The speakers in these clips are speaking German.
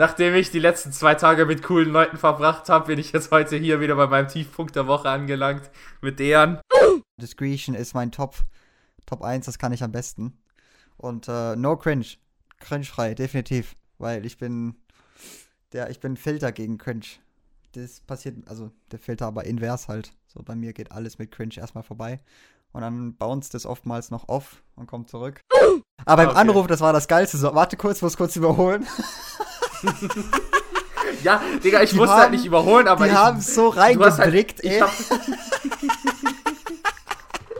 nachdem ich die letzten zwei Tage mit coolen Leuten verbracht habe, bin ich jetzt heute hier wieder bei meinem Tiefpunkt der Woche angelangt mit deren. Discretion ist mein Top, Top 1, das kann ich am besten. Und äh, no cringe. Cringe-frei, definitiv. Weil ich bin der, ich bin Filter gegen Cringe. Das passiert, also der Filter aber invers halt. So bei mir geht alles mit Cringe erstmal vorbei. Und dann bounced es oftmals noch off und kommt zurück. Aber beim okay. Anruf, das war das Geilste. So, warte kurz, muss kurz überholen. ja, Digga, ich die musste halt haben, halt nicht überholen, aber die ich. haben so reingeblickt, halt, ey.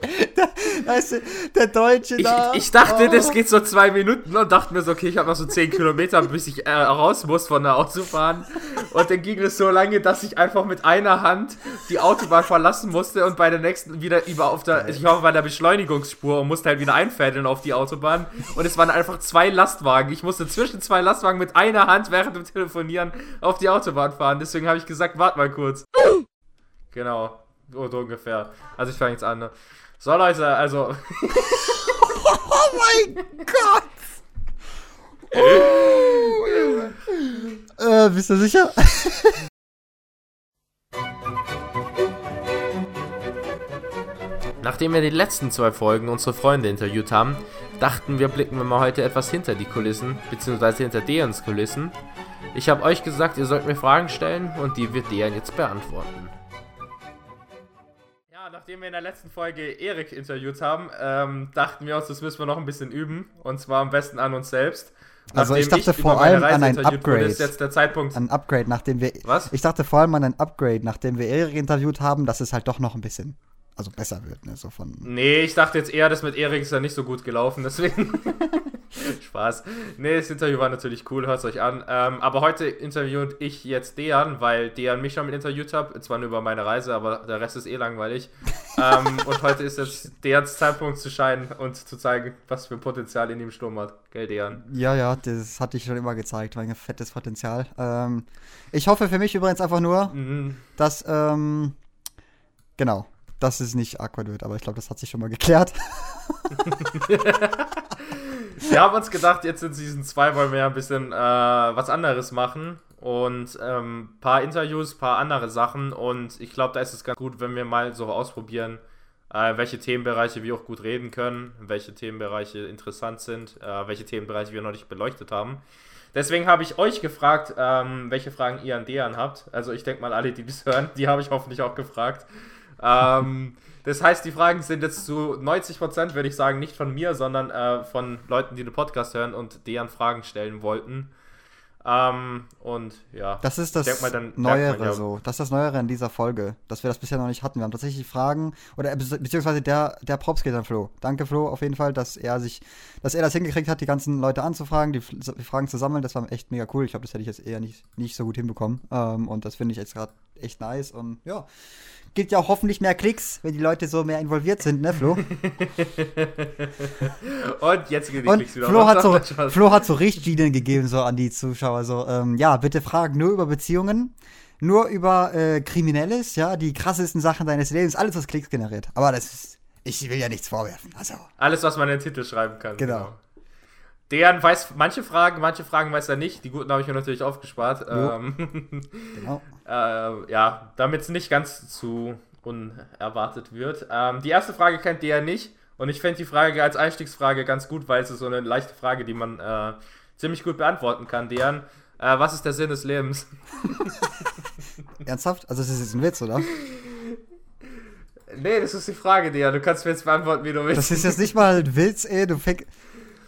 weißt du, der Deutsche da. Ich, ich dachte, oh. das geht so zwei Minuten und dachte mir so, okay, ich habe noch so zehn Kilometer, bis ich äh, raus muss von der Autobahn. Und dann ging es so lange, dass ich einfach mit einer Hand die Autobahn verlassen musste und bei der nächsten wieder über auf der, ich war bei der Beschleunigungsspur und musste halt wieder einfädeln auf die Autobahn. Und es waren einfach zwei Lastwagen. Ich musste zwischen zwei Lastwagen mit einer Hand während dem Telefonieren auf die Autobahn fahren. Deswegen habe ich gesagt, warte mal kurz. Genau. So ungefähr. Also ich fange jetzt an. Ne? So, Leute, also. oh mein Gott! Oh, äh, bist du sicher? Nachdem wir die letzten zwei Folgen unsere Freunde interviewt haben, dachten wir, blicken wir mal heute etwas hinter die Kulissen, beziehungsweise hinter Deons Kulissen. Ich habe euch gesagt, ihr sollt mir Fragen stellen und die wird Deon jetzt beantworten nachdem wir in der letzten Folge Erik interviewt haben, ähm, dachten wir uns, das müssen wir noch ein bisschen üben. Und zwar am besten an uns selbst. Also ich dachte ich vor allem an ein Upgrade. Wurde, ist jetzt der Zeitpunkt. Ein Upgrade, nachdem wir. Was? Ich dachte vor allem an ein Upgrade, nachdem wir Erik interviewt haben, dass es halt doch noch ein bisschen also besser wird, ne? So von. Nee, ich dachte jetzt eher, das mit Erik ist ja nicht so gut gelaufen, deswegen. Spaß. Nee, das Interview war natürlich cool, hört es euch an. Ähm, aber heute interviewt ich jetzt Dejan, weil Dejan mich schon mit interviewt hat. Zwar nur über meine Reise, aber der Rest ist eh langweilig. ähm, und heute ist jetzt Dejans Zeitpunkt zu scheinen und zu zeigen, was für Potenzial in ihm schlummert. Gell, Dejan? Ja, ja, das hatte ich schon immer gezeigt, mein fettes Potenzial. Ähm, ich hoffe für mich übrigens einfach nur, mhm. dass, ähm, genau, dass es nicht awkward wird, aber ich glaube, das hat sich schon mal geklärt. wir haben uns gedacht, jetzt in Season 2 wollen wir ja ein bisschen äh, was anderes machen und ein ähm, paar Interviews, paar andere Sachen und ich glaube, da ist es ganz gut, wenn wir mal so ausprobieren, äh, welche Themenbereiche wir auch gut reden können, welche Themenbereiche interessant sind, äh, welche Themenbereiche wir noch nicht beleuchtet haben. Deswegen habe ich euch gefragt, ähm, welche Fragen ihr an Dejan habt. Also ich denke mal, alle, die das hören, die habe ich hoffentlich auch gefragt ähm, das heißt, die Fragen sind jetzt zu 90%, würde ich sagen, nicht von mir, sondern äh, von Leuten, die den Podcast hören und deren Fragen stellen wollten. Ähm, und ja. Das ist das mal, Neuere man, ja. so. Das ist das Neuere in dieser Folge, dass wir das bisher noch nicht hatten. Wir haben tatsächlich Fragen, oder beziehungsweise der, der Props geht an Flo. Danke, Flo, auf jeden Fall, dass er sich, dass er das hingekriegt hat, die ganzen Leute anzufragen, die, die Fragen zu sammeln. Das war echt mega cool. Ich glaube, das hätte ich jetzt eher nicht, nicht so gut hinbekommen. Ähm, und das finde ich jetzt gerade echt nice. Und ja, gibt ja auch hoffentlich mehr Klicks, wenn die Leute so mehr involviert sind, ne, Flo? Und jetzt geht die Und Klicks wieder. Flo hat, so, Flo hat so Richtlinien gegeben, so an die Zuschauer. So, ähm, ja, bitte fragen nur über Beziehungen, nur über äh, Kriminelles, ja, die krassesten Sachen deines Lebens, alles, was Klicks generiert. Aber das ist, ich will ja nichts vorwerfen. Also. Alles, was man in den Titel schreiben kann. Genau. genau. Deren weiß manche Fragen, manche Fragen weiß er nicht. Die guten habe ich mir natürlich aufgespart. Ähm, genau. äh, ja, damit es nicht ganz zu unerwartet wird. Ähm, die erste Frage kennt ja nicht. Und ich fände die Frage als Einstiegsfrage ganz gut, weil es ist so eine leichte Frage, die man äh, ziemlich gut beantworten kann. Deren, äh, was ist der Sinn des Lebens? Ernsthaft? Also, das ist jetzt ein Witz, oder? Nee, das ist die Frage, Dian. Du kannst mir jetzt beantworten, wie du willst. Das ist jetzt nicht mal ein Witz, ey. Du fängst.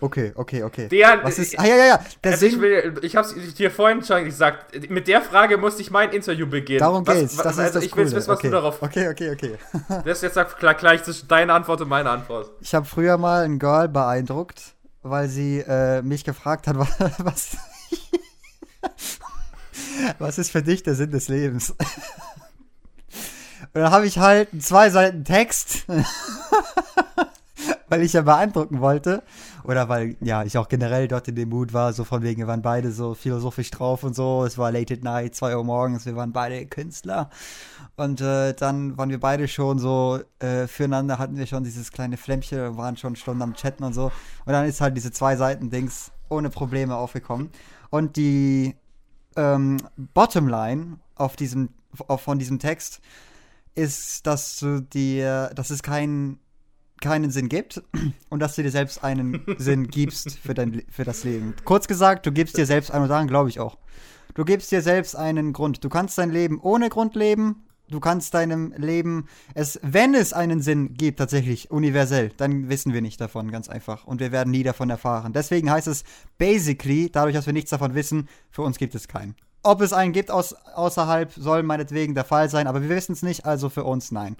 Okay, okay, okay. Der, Was ist. Ah, ja, ja, ja. Der also ich, will, ich hab's dir vorhin schon gesagt. Mit der Frage musste ich mein Interview beginnen. Darum geht's. Was, das also ist ich will wissen, was okay. du darauf. Okay, okay, okay. das ist jetzt klar, gleich zwischen deiner Antwort und meiner Antwort. Ich habe früher mal ein Girl beeindruckt, weil sie äh, mich gefragt hat, was. was ist für dich der Sinn des Lebens? Und dann habe ich halt zwei Seiten Text weil ich ja beeindrucken wollte. Oder weil, ja, ich auch generell dort in dem Mut war, so von wegen, wir waren beide so philosophisch drauf und so. Es war late at night, 2 Uhr morgens, wir waren beide Künstler. Und äh, dann waren wir beide schon so, äh, füreinander hatten wir schon dieses kleine Flämmchen, waren schon Stunden am Chatten und so. Und dann ist halt diese zwei Seiten-Dings ohne Probleme aufgekommen. Und die ähm, Bottomline auf diesem, auf, von diesem Text ist, dass du dir, dass es keinen keinen Sinn gibt und dass du dir selbst einen Sinn gibst für, dein, für das Leben. Kurz gesagt, du gibst dir selbst einen, und daran glaube ich auch. Du gibst dir selbst einen Grund. Du kannst dein Leben ohne Grund leben. Du kannst deinem Leben, es, wenn es einen Sinn gibt, tatsächlich universell, dann wissen wir nicht davon, ganz einfach. Und wir werden nie davon erfahren. Deswegen heißt es basically, dadurch, dass wir nichts davon wissen, für uns gibt es keinen. Ob es einen gibt aus, außerhalb, soll meinetwegen der Fall sein, aber wir wissen es nicht, also für uns nein.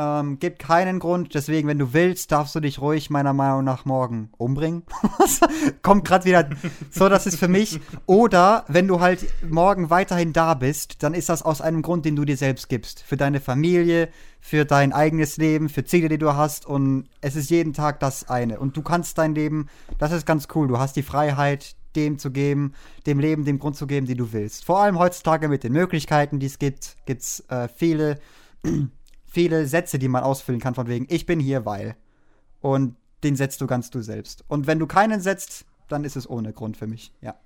Ähm, gibt keinen Grund, deswegen, wenn du willst, darfst du dich ruhig meiner Meinung nach morgen umbringen. Kommt gerade wieder so, das ist für mich. Oder wenn du halt morgen weiterhin da bist, dann ist das aus einem Grund, den du dir selbst gibst. Für deine Familie, für dein eigenes Leben, für Ziele, die du hast. Und es ist jeden Tag das eine. Und du kannst dein Leben, das ist ganz cool. Du hast die Freiheit, dem zu geben, dem Leben den Grund zu geben, den du willst. Vor allem heutzutage mit den Möglichkeiten, die es gibt, gibt es äh, viele viele Sätze, die man ausfüllen kann, von wegen, ich bin hier, weil. Und den setzt du ganz du selbst. Und wenn du keinen setzt, dann ist es ohne Grund für mich, ja.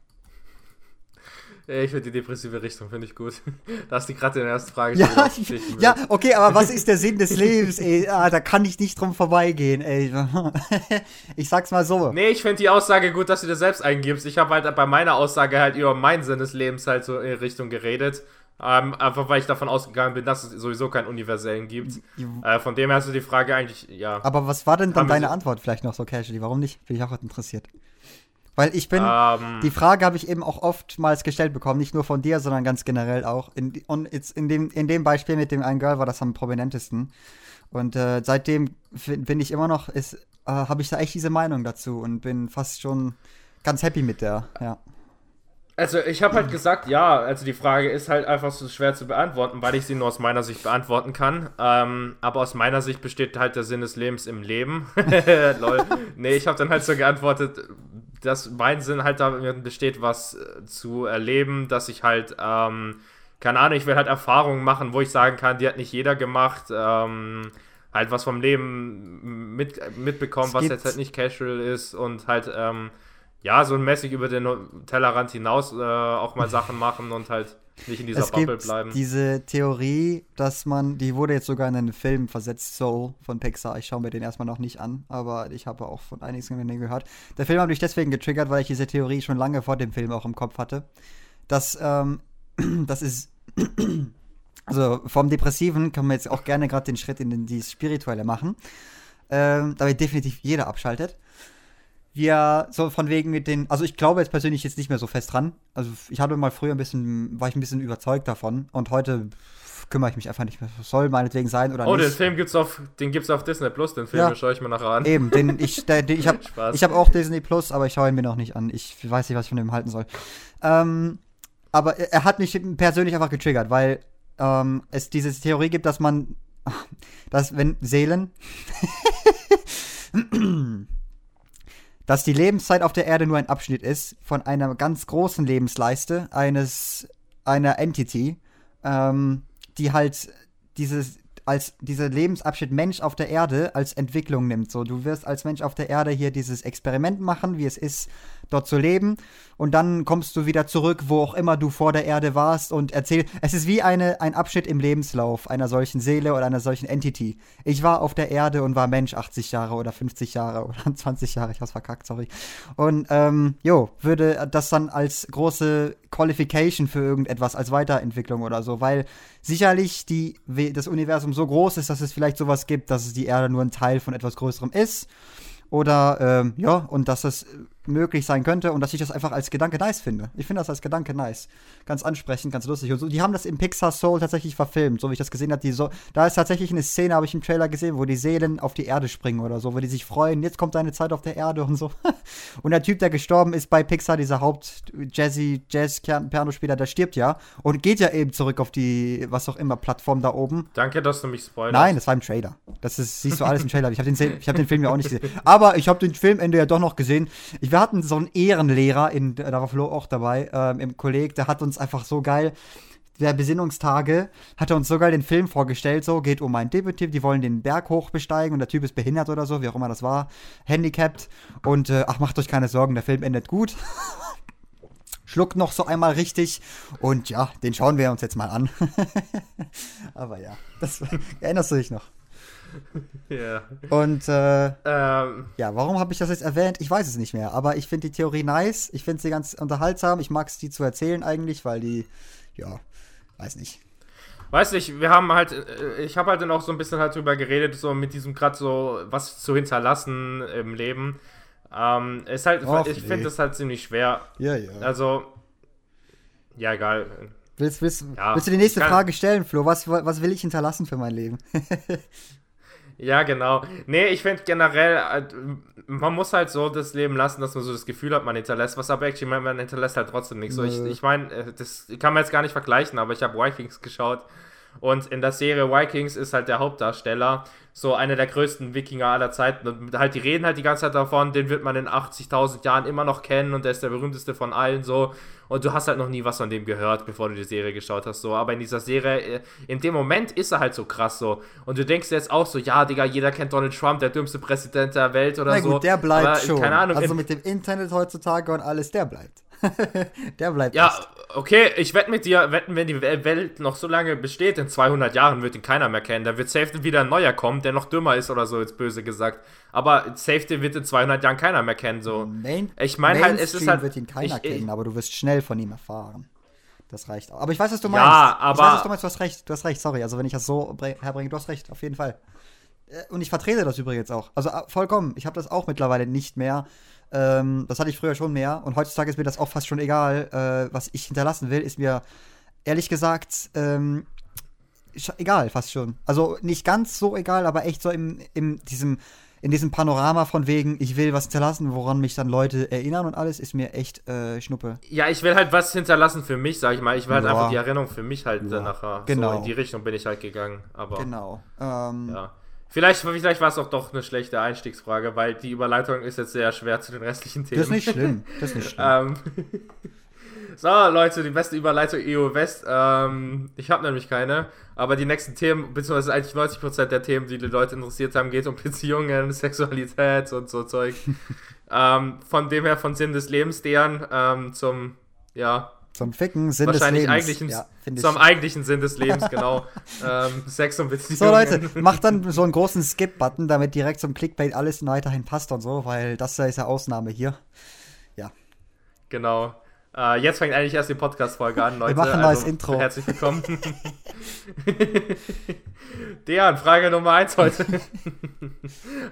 Ich finde die depressive Richtung, finde ich gut. Da hast du gerade in der ersten Frage ja, ja, okay, aber was ist der Sinn des Lebens, ey? Ah, da kann ich nicht drum vorbeigehen, ey. Ich sag's mal so. Nee, ich finde die Aussage gut, dass du dir selbst eingibst. Ich habe halt bei meiner Aussage halt über meinen Sinn des Lebens halt so in Richtung geredet. Ähm, einfach weil ich davon ausgegangen bin, dass es sowieso keinen universellen gibt. Äh, von dem her hast du die Frage eigentlich, ja. Aber was war denn dann deine Antwort vielleicht noch so casually? Warum nicht? Bin ich auch interessiert. Weil ich bin, ähm, die Frage habe ich eben auch oftmals gestellt bekommen, nicht nur von dir, sondern ganz generell auch. In, und jetzt in dem, in dem Beispiel mit dem einen Girl war das am prominentesten. Und äh, seitdem bin ich immer noch, äh, habe ich da echt diese Meinung dazu und bin fast schon ganz happy mit der, ja. Also ich habe halt gesagt, ja, also die Frage ist halt einfach so schwer zu beantworten, weil ich sie nur aus meiner Sicht beantworten kann. Ähm, aber aus meiner Sicht besteht halt der Sinn des Lebens im Leben. Lol. Nee, ich habe dann halt so geantwortet, dass mein Sinn halt darin besteht, was äh, zu erleben, dass ich halt, ähm, keine Ahnung, ich will halt Erfahrungen machen, wo ich sagen kann, die hat nicht jeder gemacht. Ähm, halt was vom Leben mit, mitbekommen, was jetzt halt nicht casual ist und halt, ähm, ja, so mäßig über den Tellerrand hinaus äh, auch mal Sachen machen und halt nicht in dieser es Bubble gibt bleiben. Diese Theorie, dass man, die wurde jetzt sogar in einen Film versetzt, Soul von Pixar. Ich schaue mir den erstmal noch nicht an, aber ich habe auch von einigen gehört. Der Film hat mich deswegen getriggert, weil ich diese Theorie schon lange vor dem Film auch im Kopf hatte. Dass, ähm, das ist. also vom Depressiven kann man jetzt auch gerne gerade den Schritt in die Spirituelle machen. Ähm, damit definitiv jeder abschaltet wir so von wegen mit den, also ich glaube jetzt persönlich jetzt nicht mehr so fest dran. Also ich hatte mal früher ein bisschen, war ich ein bisschen überzeugt davon und heute kümmere ich mich einfach nicht mehr. Soll meinetwegen sein oder oh, nicht. Oh, den Film gibt's auf, den gibt's auf Disney Plus, den Film ja. schaue ich mir nachher an. Eben, den ich, der, den, ich habe, ich habe auch Disney Plus, aber ich schaue ihn mir noch nicht an. Ich weiß nicht, was ich von dem halten soll. Ähm, aber er, hat mich persönlich einfach getriggert, weil ähm, es diese Theorie gibt, dass man, dass wenn Seelen dass die Lebenszeit auf der Erde nur ein Abschnitt ist von einer ganz großen Lebensleiste eines einer Entity, ähm, die halt dieses als dieser Lebensabschnitt Mensch auf der Erde als Entwicklung nimmt. So, du wirst als Mensch auf der Erde hier dieses Experiment machen, wie es ist, dort zu leben. Und dann kommst du wieder zurück, wo auch immer du vor der Erde warst und erzählst. Es ist wie eine, ein Abschnitt im Lebenslauf einer solchen Seele oder einer solchen Entity. Ich war auf der Erde und war Mensch 80 Jahre oder 50 Jahre oder 20 Jahre, ich hab's verkackt, sorry. Und ähm, jo, würde das dann als große Qualification für irgendetwas, als Weiterentwicklung oder so, weil sicherlich die, das Universum so groß ist, dass es vielleicht sowas gibt, dass es die Erde nur ein Teil von etwas Größerem ist. Oder ähm, ja, und dass es möglich sein könnte und dass ich das einfach als Gedanke nice finde. Ich finde das als Gedanke nice. Ganz ansprechend, ganz lustig. Und so, die haben das im Pixar Soul tatsächlich verfilmt, so wie ich das gesehen habe. Die so da ist tatsächlich eine Szene, habe ich im Trailer gesehen, wo die Seelen auf die Erde springen oder so, wo die sich freuen, jetzt kommt deine Zeit auf der Erde und so. und der Typ, der gestorben ist bei Pixar, dieser Haupt-Jazzy, Jazz-Pianospieler, der stirbt ja und geht ja eben zurück auf die, was auch immer, Plattform da oben. Danke, dass du mich spoilerst. Nein, das war im Trailer. Das ist, siehst du alles im Trailer. Ich habe den, hab den Film ja auch nicht gesehen. Aber ich habe den Filmende ja doch noch gesehen. Ich, wir hatten so einen Ehrenlehrer, in, da war Flo auch dabei, ähm, im Kolleg, der hat uns einfach so geil der Besinnungstage hat er uns sogar den Film vorgestellt, so geht um einen Typ, die wollen den Berg hoch besteigen und der Typ ist behindert oder so, wie auch immer das war, handicapped und äh, ach, macht euch keine Sorgen, der Film endet gut. schluckt noch so einmal richtig. Und ja, den schauen wir uns jetzt mal an. Aber ja, das erinnerst du dich noch. Ja. Und äh, Ähm, ja, warum habe ich das jetzt erwähnt? Ich weiß es nicht mehr. Aber ich finde die Theorie nice. Ich finde sie ganz unterhaltsam. Ich mag es, die zu erzählen eigentlich, weil die, ja, weiß nicht. weiß nicht, wir haben halt, äh, ich habe halt dann auch so ein bisschen halt drüber geredet, so mit diesem gerade so, was zu hinterlassen im Leben. Ähm, ist halt, Och, ich nee. finde das halt ziemlich schwer. Ja, ja. Also, ja, egal. Willst, willst, Ja, willst du die nächste Frage stellen, Flo? Was, was will ich hinterlassen für mein Leben? Ja, genau. Nee, ich finde generell, halt, man muss halt so das Leben lassen, dass man so das Gefühl hat, man hinterlässt was, aber actually, man, hinterlässt halt trotzdem nichts. So, ich Nö. ich meine, das kann man jetzt gar nicht vergleichen, aber ich habe Vikings geschaut und in der Serie Vikings ist halt der Hauptdarsteller so einer der größten Wikinger aller Zeiten und halt, die reden halt die ganze Zeit davon, den wird man in 80.000 Jahren immer noch kennen und der ist der berühmteste von allen so und du hast halt noch nie was von dem gehört, bevor du die Serie geschaut hast, so, aber in dieser Serie, äh, in dem Moment ist er halt so krass so und du denkst jetzt auch so, ja, Digga, jeder kennt Donald Trump, der dümmste Präsident der Welt oder Na so. gut, der bleibt aber, schon. Keine Ahnung, also mit dem Internet heutzutage und alles, der bleibt. der bleibt. ja, echt. okay, ich wette mit dir, wetten, wenn die Wel- Welt noch so lange besteht, in 200 Jahren wird ihn keiner mehr kennen. Da wird safe wieder ein neuer kommen, der noch dümmer ist oder so, jetzt böse gesagt. Aber safe den wird in 200 Jahren keiner mehr kennen, so. Main Ich meine halt, es ist halt. wird ihn keiner ich, kennen, aber du wirst schnell von ihm erfahren. Das reicht auch. Aber ich weiß, was du Ja, meinst. aber- Ich weiß, was du meinst. Du hast recht. Du hast recht. Sorry. Also, wenn ich das so herbringe, du hast recht. Auf jeden Fall. Äh, Und ich vertrete das übrigens auch. Also, äh, vollkommen. Ich habe das auch mittlerweile nicht mehr. Ähm, das hatte ich früher schon mehr. Und heutzutage ist mir das auch fast schon egal. Äh, was ich hinterlassen will, ist mir ehrlich gesagt ähm, egal, fast schon. Also, nicht ganz so egal, aber echt so im, im diesem in diesem Panorama von wegen, ich will was hinterlassen, woran mich dann Leute erinnern und alles, ist mir echt äh, Schnuppe. ja, ich will halt was hinterlassen für mich, sag ich mal. Ich will halt Ja. einfach die Erinnerung für mich halt Ja, nachher. genau. So in die Richtung bin ich halt gegangen. Aber Genau. Ähm, ja. Vielleicht, vielleicht war es auch doch eine schlechte Einstiegsfrage, weil die Überleitung ist jetzt sehr schwer zu den restlichen Themen. Das ist nicht schlimm. Das ist nicht schlimm. Ähm, so, Leute, die beste Überleitung EU West. Ähm, ich habe nämlich keine, aber die nächsten Themen, beziehungsweise eigentlich 90% der Themen, die die Leute interessiert haben, geht um Beziehungen, Sexualität und so Zeug. ähm, von dem her, von Sinn des Lebens, deren ähm, zum, ja, Zum Ficken, Sinn des Lebens. ja, zum ich. eigentlichen Sinn des Lebens, genau. ähm, Sex und Beziehungen. So Leute, macht dann so einen großen Skip-Button, damit direkt zum Clickbait alles weiterhin passt und so, weil das ist ja Ausnahme hier. Genau. Äh, jetzt fängt eigentlich erst die Podcast-Folge an, Leute. machen ein neues Intro. Herzlich willkommen. Dejan, Frage Nummer eins heute.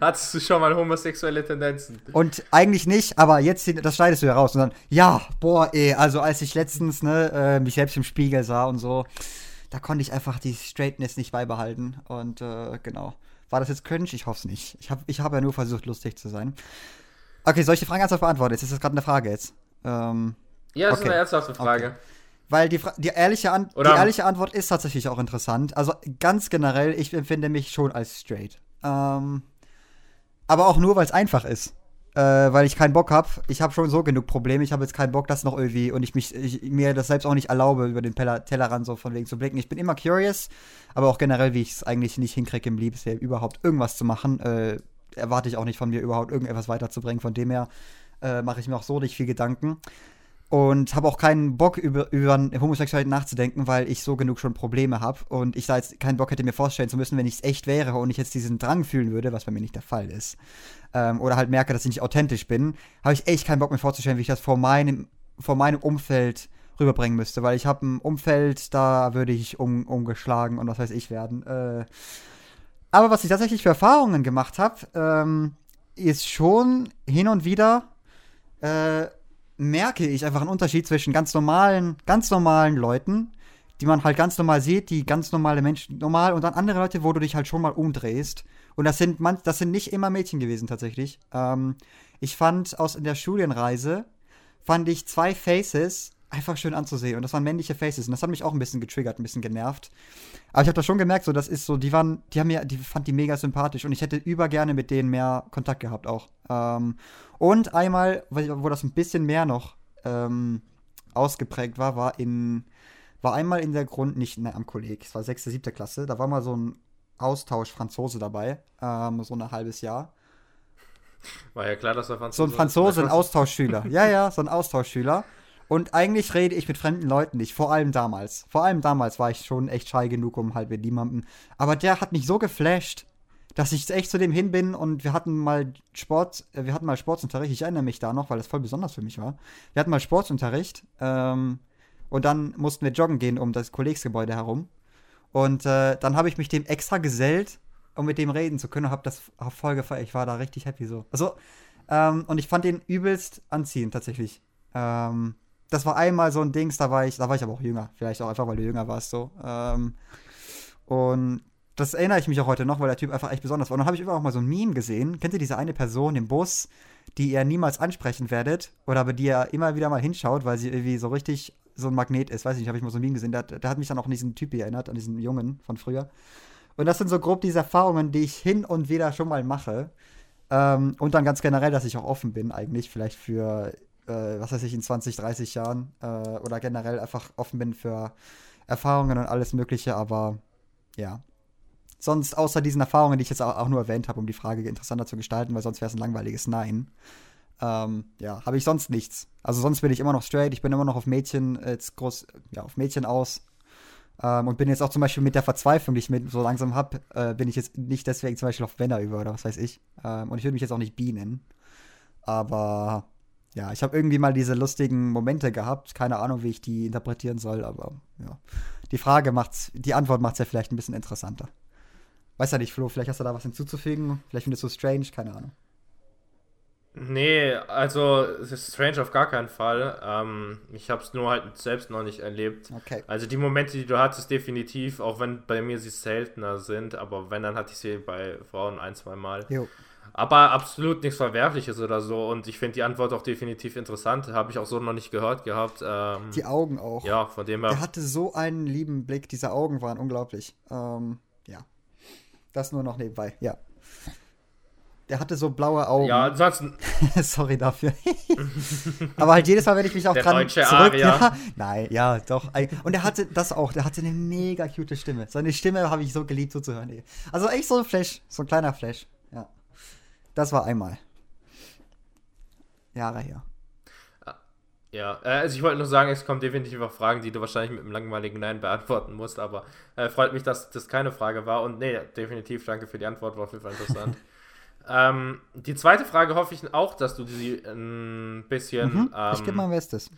Hattest du schon mal homosexuelle Tendenzen? Und eigentlich nicht, aber jetzt, das schneidest du ja raus. Und dann, ja, boah, ey, also als ich letztens, ne, äh, mich selbst im Spiegel sah und so, da konnte ich einfach die Straightness nicht beibehalten. Und äh, genau. War das jetzt cringe? Ich hoffe es nicht. Ich habe ich hab ja nur versucht, lustig zu sein. Okay, soll ich die Frage ernsthaft beantworten? Jetzt ist das gerade eine Frage jetzt. Ähm, Ja, das Okay. ist eine ernsthafte Frage. Weil die, die, ehrliche An Oder- die ehrliche Antwort ist tatsächlich auch interessant. Also ganz generell, ich empfinde mich schon als straight. Ähm, aber auch nur, weil es einfach ist. Äh, weil ich keinen Bock habe. Ich habe schon so genug Probleme. Ich habe jetzt keinen Bock, das noch irgendwie und ich, mich, ich mir das selbst auch nicht erlaube, über den Teller- Tellerrand so von wegen zu blicken. Ich bin immer curious, aber auch generell, wie ich es eigentlich nicht hinkriege im Liebesleben, überhaupt irgendwas zu machen, äh, erwarte ich auch nicht von mir, überhaupt irgendetwas weiterzubringen. Von dem her äh, mache ich mir auch so nicht viel Gedanken. Und habe auch keinen Bock, über, über Homosexualität nachzudenken, weil ich so genug schon Probleme habe. Und ich da jetzt keinen Bock hätte, mir vorstellen zu müssen, wenn ich es echt wäre und ich jetzt diesen Drang fühlen würde, was bei mir nicht der Fall ist. Ähm, oder halt merke, dass ich nicht authentisch bin, habe ich echt keinen Bock, mir vorzustellen, wie ich das vor meinem, vor meinem Umfeld rüberbringen müsste. Weil ich habe ein Umfeld, da würde ich um, umgeschlagen und was weiß ich werden. Äh, aber was ich tatsächlich für Erfahrungen gemacht habe, ähm, ist schon hin und wieder äh, merke ich einfach einen Unterschied zwischen ganz normalen, ganz normalen Leuten, die man halt ganz normal sieht, die ganz normale Menschen normal und dann andere Leute, wo du dich halt schon mal umdrehst. Und das sind man, das sind nicht immer Mädchen gewesen tatsächlich. Ähm, ich fand aus in der Studienreise fand ich zwei Faces einfach schön anzusehen und das waren männliche Faces und das hat mich auch ein bisschen getriggert, ein bisschen genervt. Aber ich habe das schon gemerkt, so das ist so, die waren, die haben mir, die fand die mega sympathisch und ich hätte übergerne mit denen mehr Kontakt gehabt auch. Ähm, und einmal, wo das ein bisschen mehr noch ähm, ausgeprägt war, war in, war einmal in der Grund, nicht ne, am Kolleg, es war sechste, siebte Klasse, da war mal so ein Austausch Franzose dabei, ähm, so ein halbes Jahr. War ja klar, dass er Franzose So ein Franzose, ein Austauschschüler. Ja, ja, so ein Austauschschüler. Und eigentlich rede ich mit fremden Leuten nicht, vor allem damals. Vor allem damals war ich schon echt schei genug, um halt mit niemandem. Aber der hat mich so geflasht, dass ich echt zu dem hin bin und wir hatten mal Sport, äh, wir hatten mal Sportsunterricht, ich erinnere mich da noch, weil das voll besonders für mich war. Wir hatten mal Sportsunterricht ähm, und dann mussten wir joggen gehen um das Kollegsgebäude herum. Und äh, dann habe ich mich dem extra gesellt, um mit dem reden zu können und habe das voll gefeiert. Ich war da richtig happy so. Also, ähm, und ich fand den übelst anziehend tatsächlich. Ähm, das war einmal so ein Dings, da war ich, da war ich aber auch jünger. Vielleicht auch einfach, weil du jünger warst so. Ähm, und das erinnere ich mich auch heute noch, weil der Typ einfach echt besonders war. Und dann habe ich immer auch mal so ein Meme gesehen. Kennt ihr diese eine Person im Bus, die ihr niemals ansprechen werdet? Oder aber die ihr immer wieder mal hinschaut, weil sie irgendwie so richtig so ein Magnet ist? Weiß ich nicht, habe ich mal so ein Meme gesehen. Der, der, hat mich dann auch an diesen Typ erinnert, an diesen Jungen von früher. Und das sind so grob diese Erfahrungen, die ich hin und wieder schon mal mache. Ähm, und dann ganz generell, dass ich auch offen bin, eigentlich, vielleicht für, äh, was weiß ich, in 20, 30 Jahren. Äh, oder generell einfach offen bin für Erfahrungen und alles Mögliche. Aber ja, sonst außer diesen Erfahrungen, die ich jetzt auch, nur erwähnt habe, um die Frage interessanter zu gestalten, weil sonst wäre es ein langweiliges Nein. Ähm, ja, habe ich sonst nichts. Also sonst bin ich immer noch straight, ich bin immer noch auf Mädchen, jetzt groß, ja, auf Mädchen aus. Ähm, und bin jetzt auch zum Beispiel mit der Verzweiflung, die ich mit so langsam habe, äh, bin ich jetzt nicht deswegen zum Beispiel auf Männer über oder was weiß ich. Ähm, und ich würde mich jetzt auch nicht Bi nennen. Aber ja, ich habe irgendwie mal diese lustigen Momente gehabt. Keine Ahnung, wie ich die interpretieren soll, aber ja. Die Frage macht's, die Antwort macht es ja vielleicht ein bisschen interessanter. Weiß ja nicht, Flo, vielleicht hast du da was hinzuzufügen. Vielleicht findest du es strange, keine Ahnung. Nee, also es ist strange auf gar keinen Fall. Ähm, ich habe es nur halt selbst noch nicht erlebt. Okay. Also die Momente, die du hattest, definitiv, auch wenn bei mir sie seltener sind, aber wenn, dann hatte ich sie bei Frauen ein, zwei Mal. Jo. Aber absolut nichts Verwerfliches oder so. Und ich finde die Antwort auch definitiv interessant. Habe ich auch so noch nicht gehört gehabt. Ähm, die Augen auch. Ja, von dem her. Er hatte so einen lieben Blick. Diese Augen waren unglaublich. Ähm, ja. Das nur noch nebenbei, ja. Der hatte so blaue Augen. Ja, ansonsten. Sorry dafür. Aber halt jedes Mal, wenn ich mich auch der dran zurück. Aria. Ja, nein, ja, doch. Und er hatte das auch. Der hatte eine mega cute Stimme. Seine Stimme habe ich so geliebt, so zu hören. Also echt so ein Flash, so ein kleiner Flash. Ja. Das war einmal. Jahre her. Ja, äh, also ich wollte nur sagen, es kommen definitiv auch Fragen, die du wahrscheinlich mit einem langweiligen Nein beantworten musst, aber äh, freut mich, dass das keine Frage war und nee, definitiv danke für die Antwort, war auf jeden Fall interessant. ähm, die zweite Frage hoffe ich auch, dass du sie ein bisschen. Mhm, ähm, ich gebe mein Bestes.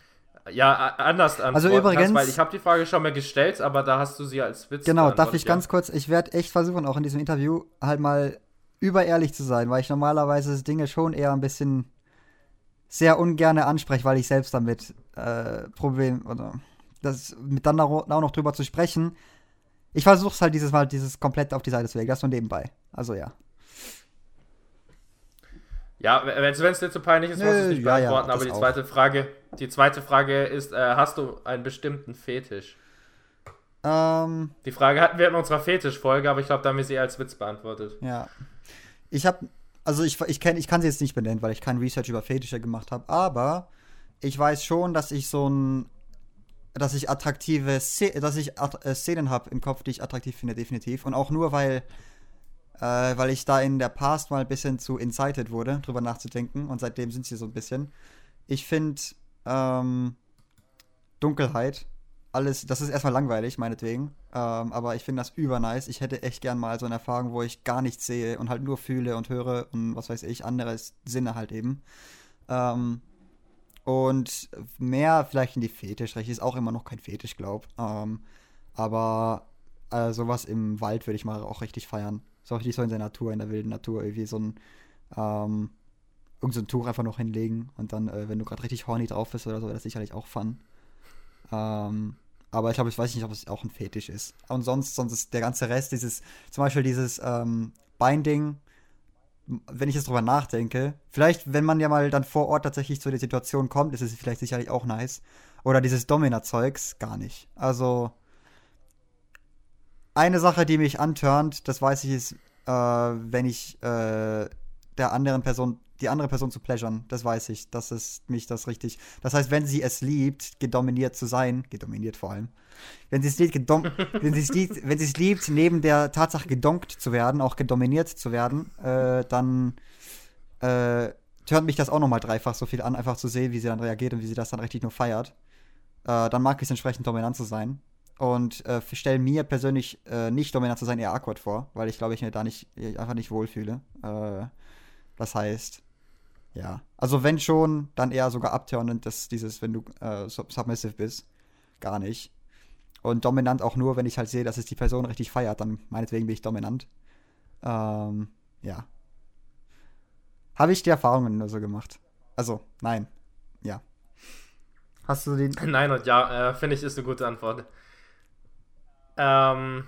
Ja, anders antworten also übrigens, kannst, weil ich habe die Frage schon mal gestellt, aber da hast du sie als Witz Genau, darf ich ja. ganz kurz, ich werde echt versuchen, auch in diesem Interview halt mal überehrlich zu sein, weil ich normalerweise Dinge schon eher ein bisschen sehr ungern anspreche, weil ich selbst damit äh, Problem oder das mit dann auch noch drüber zu sprechen. Ich versuche es halt dieses Mal, dieses komplett auf die Seite zu legen. Das nur nebenbei. Also ja. Ja, wenn es dir zu peinlich ist, Nö, musst du es nicht ja, beantworten. Ja, aber die zweite Frage, die zweite Frage ist: äh, Hast du einen bestimmten Fetisch? Ähm, die Frage hatten wir in unserer Fetisch-Folge, aber ich glaube, da haben wir sie als Witz beantwortet. Ja. Ich habe also ich, ich, kenn, ich kann sie jetzt nicht benennen, weil ich kein Research über Fetische gemacht habe, aber ich weiß schon, dass ich so ein, dass ich attraktive, dass ich äh, Szenen habe im Kopf, die ich attraktiv finde, definitiv. Und auch nur, weil, äh, weil ich da in der Past mal ein bisschen zu incited wurde, drüber nachzudenken. Und seitdem sind sie so ein bisschen. Ich finde ähm, Dunkelheit alles, das ist erstmal langweilig, meinetwegen. Ähm, aber ich finde das übernice. Ich hätte echt gern mal so eine Erfahrung, wo ich gar nichts sehe und halt nur fühle und höre und was weiß ich, andere Sinne halt eben. Ähm, und mehr vielleicht in die Fetischrechte ist auch immer noch kein Fetisch, glaub. Ähm, aber äh, sowas im Wald würde ich mal auch richtig feiern. So richtig so in der Natur, in der wilden Natur, irgendwie so ein, ähm, irgend so ein Tuch einfach noch hinlegen und dann, äh, wenn du gerade richtig horny drauf bist oder so, wäre das sicherlich auch fun. Ähm, aber ich glaube, ich weiß nicht, ob es auch ein Fetisch ist. Und sonst, sonst ist der ganze Rest, dieses, zum Beispiel dieses ähm, Binding, wenn ich jetzt drüber nachdenke, vielleicht, wenn man ja mal dann vor Ort tatsächlich zu der Situation kommt, ist es vielleicht sicherlich auch nice. Oder dieses Domina-Zeugs, gar nicht. Also, eine Sache, die mich antörnt, das weiß ich, ist, äh, wenn ich äh, der anderen Person die andere Person zu pleasuren. Das weiß ich. Das ist mich das richtig. Das heißt, wenn sie es liebt, gedominiert zu sein, gedominiert vor allem, wenn sie es liebt, wenn sie es liebt, wenn sie es liebt, neben der Tatsache gedonkt zu werden, auch gedominiert zu werden, äh, dann äh, hört mich das auch nochmal dreifach so viel an, einfach zu sehen, wie sie dann reagiert und wie sie das dann richtig nur feiert. äh, dann mag ich es entsprechend dominant zu sein. Und äh, stelle mir persönlich äh, nicht dominant zu sein eher awkward vor, weil ich glaube, ich mir da nicht einfach nicht wohlfühle. Äh, das heißt, ja. Also wenn schon, dann eher sogar abturnend, dass dieses, wenn du äh, submissive bist. Gar nicht. Und dominant auch nur, wenn ich halt sehe, dass es die Person richtig feiert, dann meinetwegen bin ich dominant. Ähm, ja. Habe ich die Erfahrungen nur so gemacht. Also, nein. Ja. Hast du den. Nein und ja, äh, finde ich, ist eine gute Antwort. Ähm.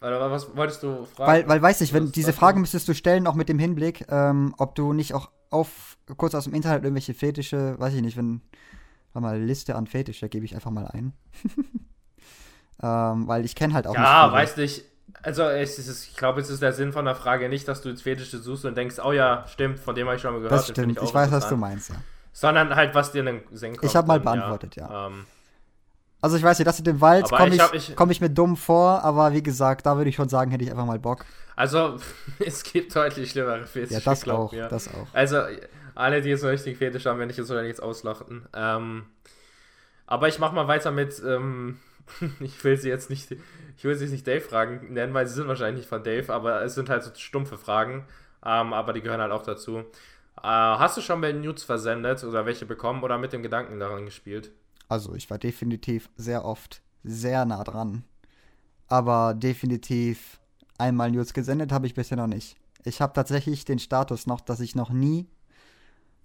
Oder was wolltest du fragen? Weil, weil weiß ich, wenn diese Frage müsstest du stellen, auch mit dem Hinblick, ähm, ob du nicht auch auf kurz aus dem Internet irgendwelche Fetische, weiß ich nicht, wenn mal Liste an Fetische gebe ich einfach mal ein. ähm, weil ich kenne halt auch ja, nicht. Ja, weiß nicht. Also es ist, ich glaube, es ist der Sinn von der Frage nicht, dass du jetzt Fetische suchst und denkst, oh ja, stimmt, von dem habe ich schon mal gehört. Das stimmt, ich, ich weiß, was du meinst, ja. Sondern halt, was dir in den Sinn kommt. Ich habe mal beantwortet, ja. ja. Ähm, also ich weiß nicht, das mit dem Wald komme ich, ich, ich, komm ich mir dumm vor, aber wie gesagt, da würde ich schon sagen, hätte ich einfach mal Bock. Also, es gibt deutlich schlimmere Fetische. Ja, das auch, mir. das auch. Also, alle, die jetzt so richtig Fetisch haben, wenn ich jetzt wahrscheinlich jetzt auslachten. Ähm, aber ich mach mal weiter mit, ähm, ich will sie jetzt nicht, ich will sie nicht Dave-Fragen nennen, weil sie sind wahrscheinlich nicht von Dave, aber es sind halt so stumpfe Fragen, ähm, aber die gehören halt auch dazu. Äh, hast du schon mal Nudes versendet oder welche bekommen oder mit dem Gedanken daran gespielt? Also ich war definitiv sehr oft sehr nah dran. Aber definitiv einmal News gesendet habe ich bisher noch nicht. Ich habe tatsächlich den Status noch, dass ich noch nie,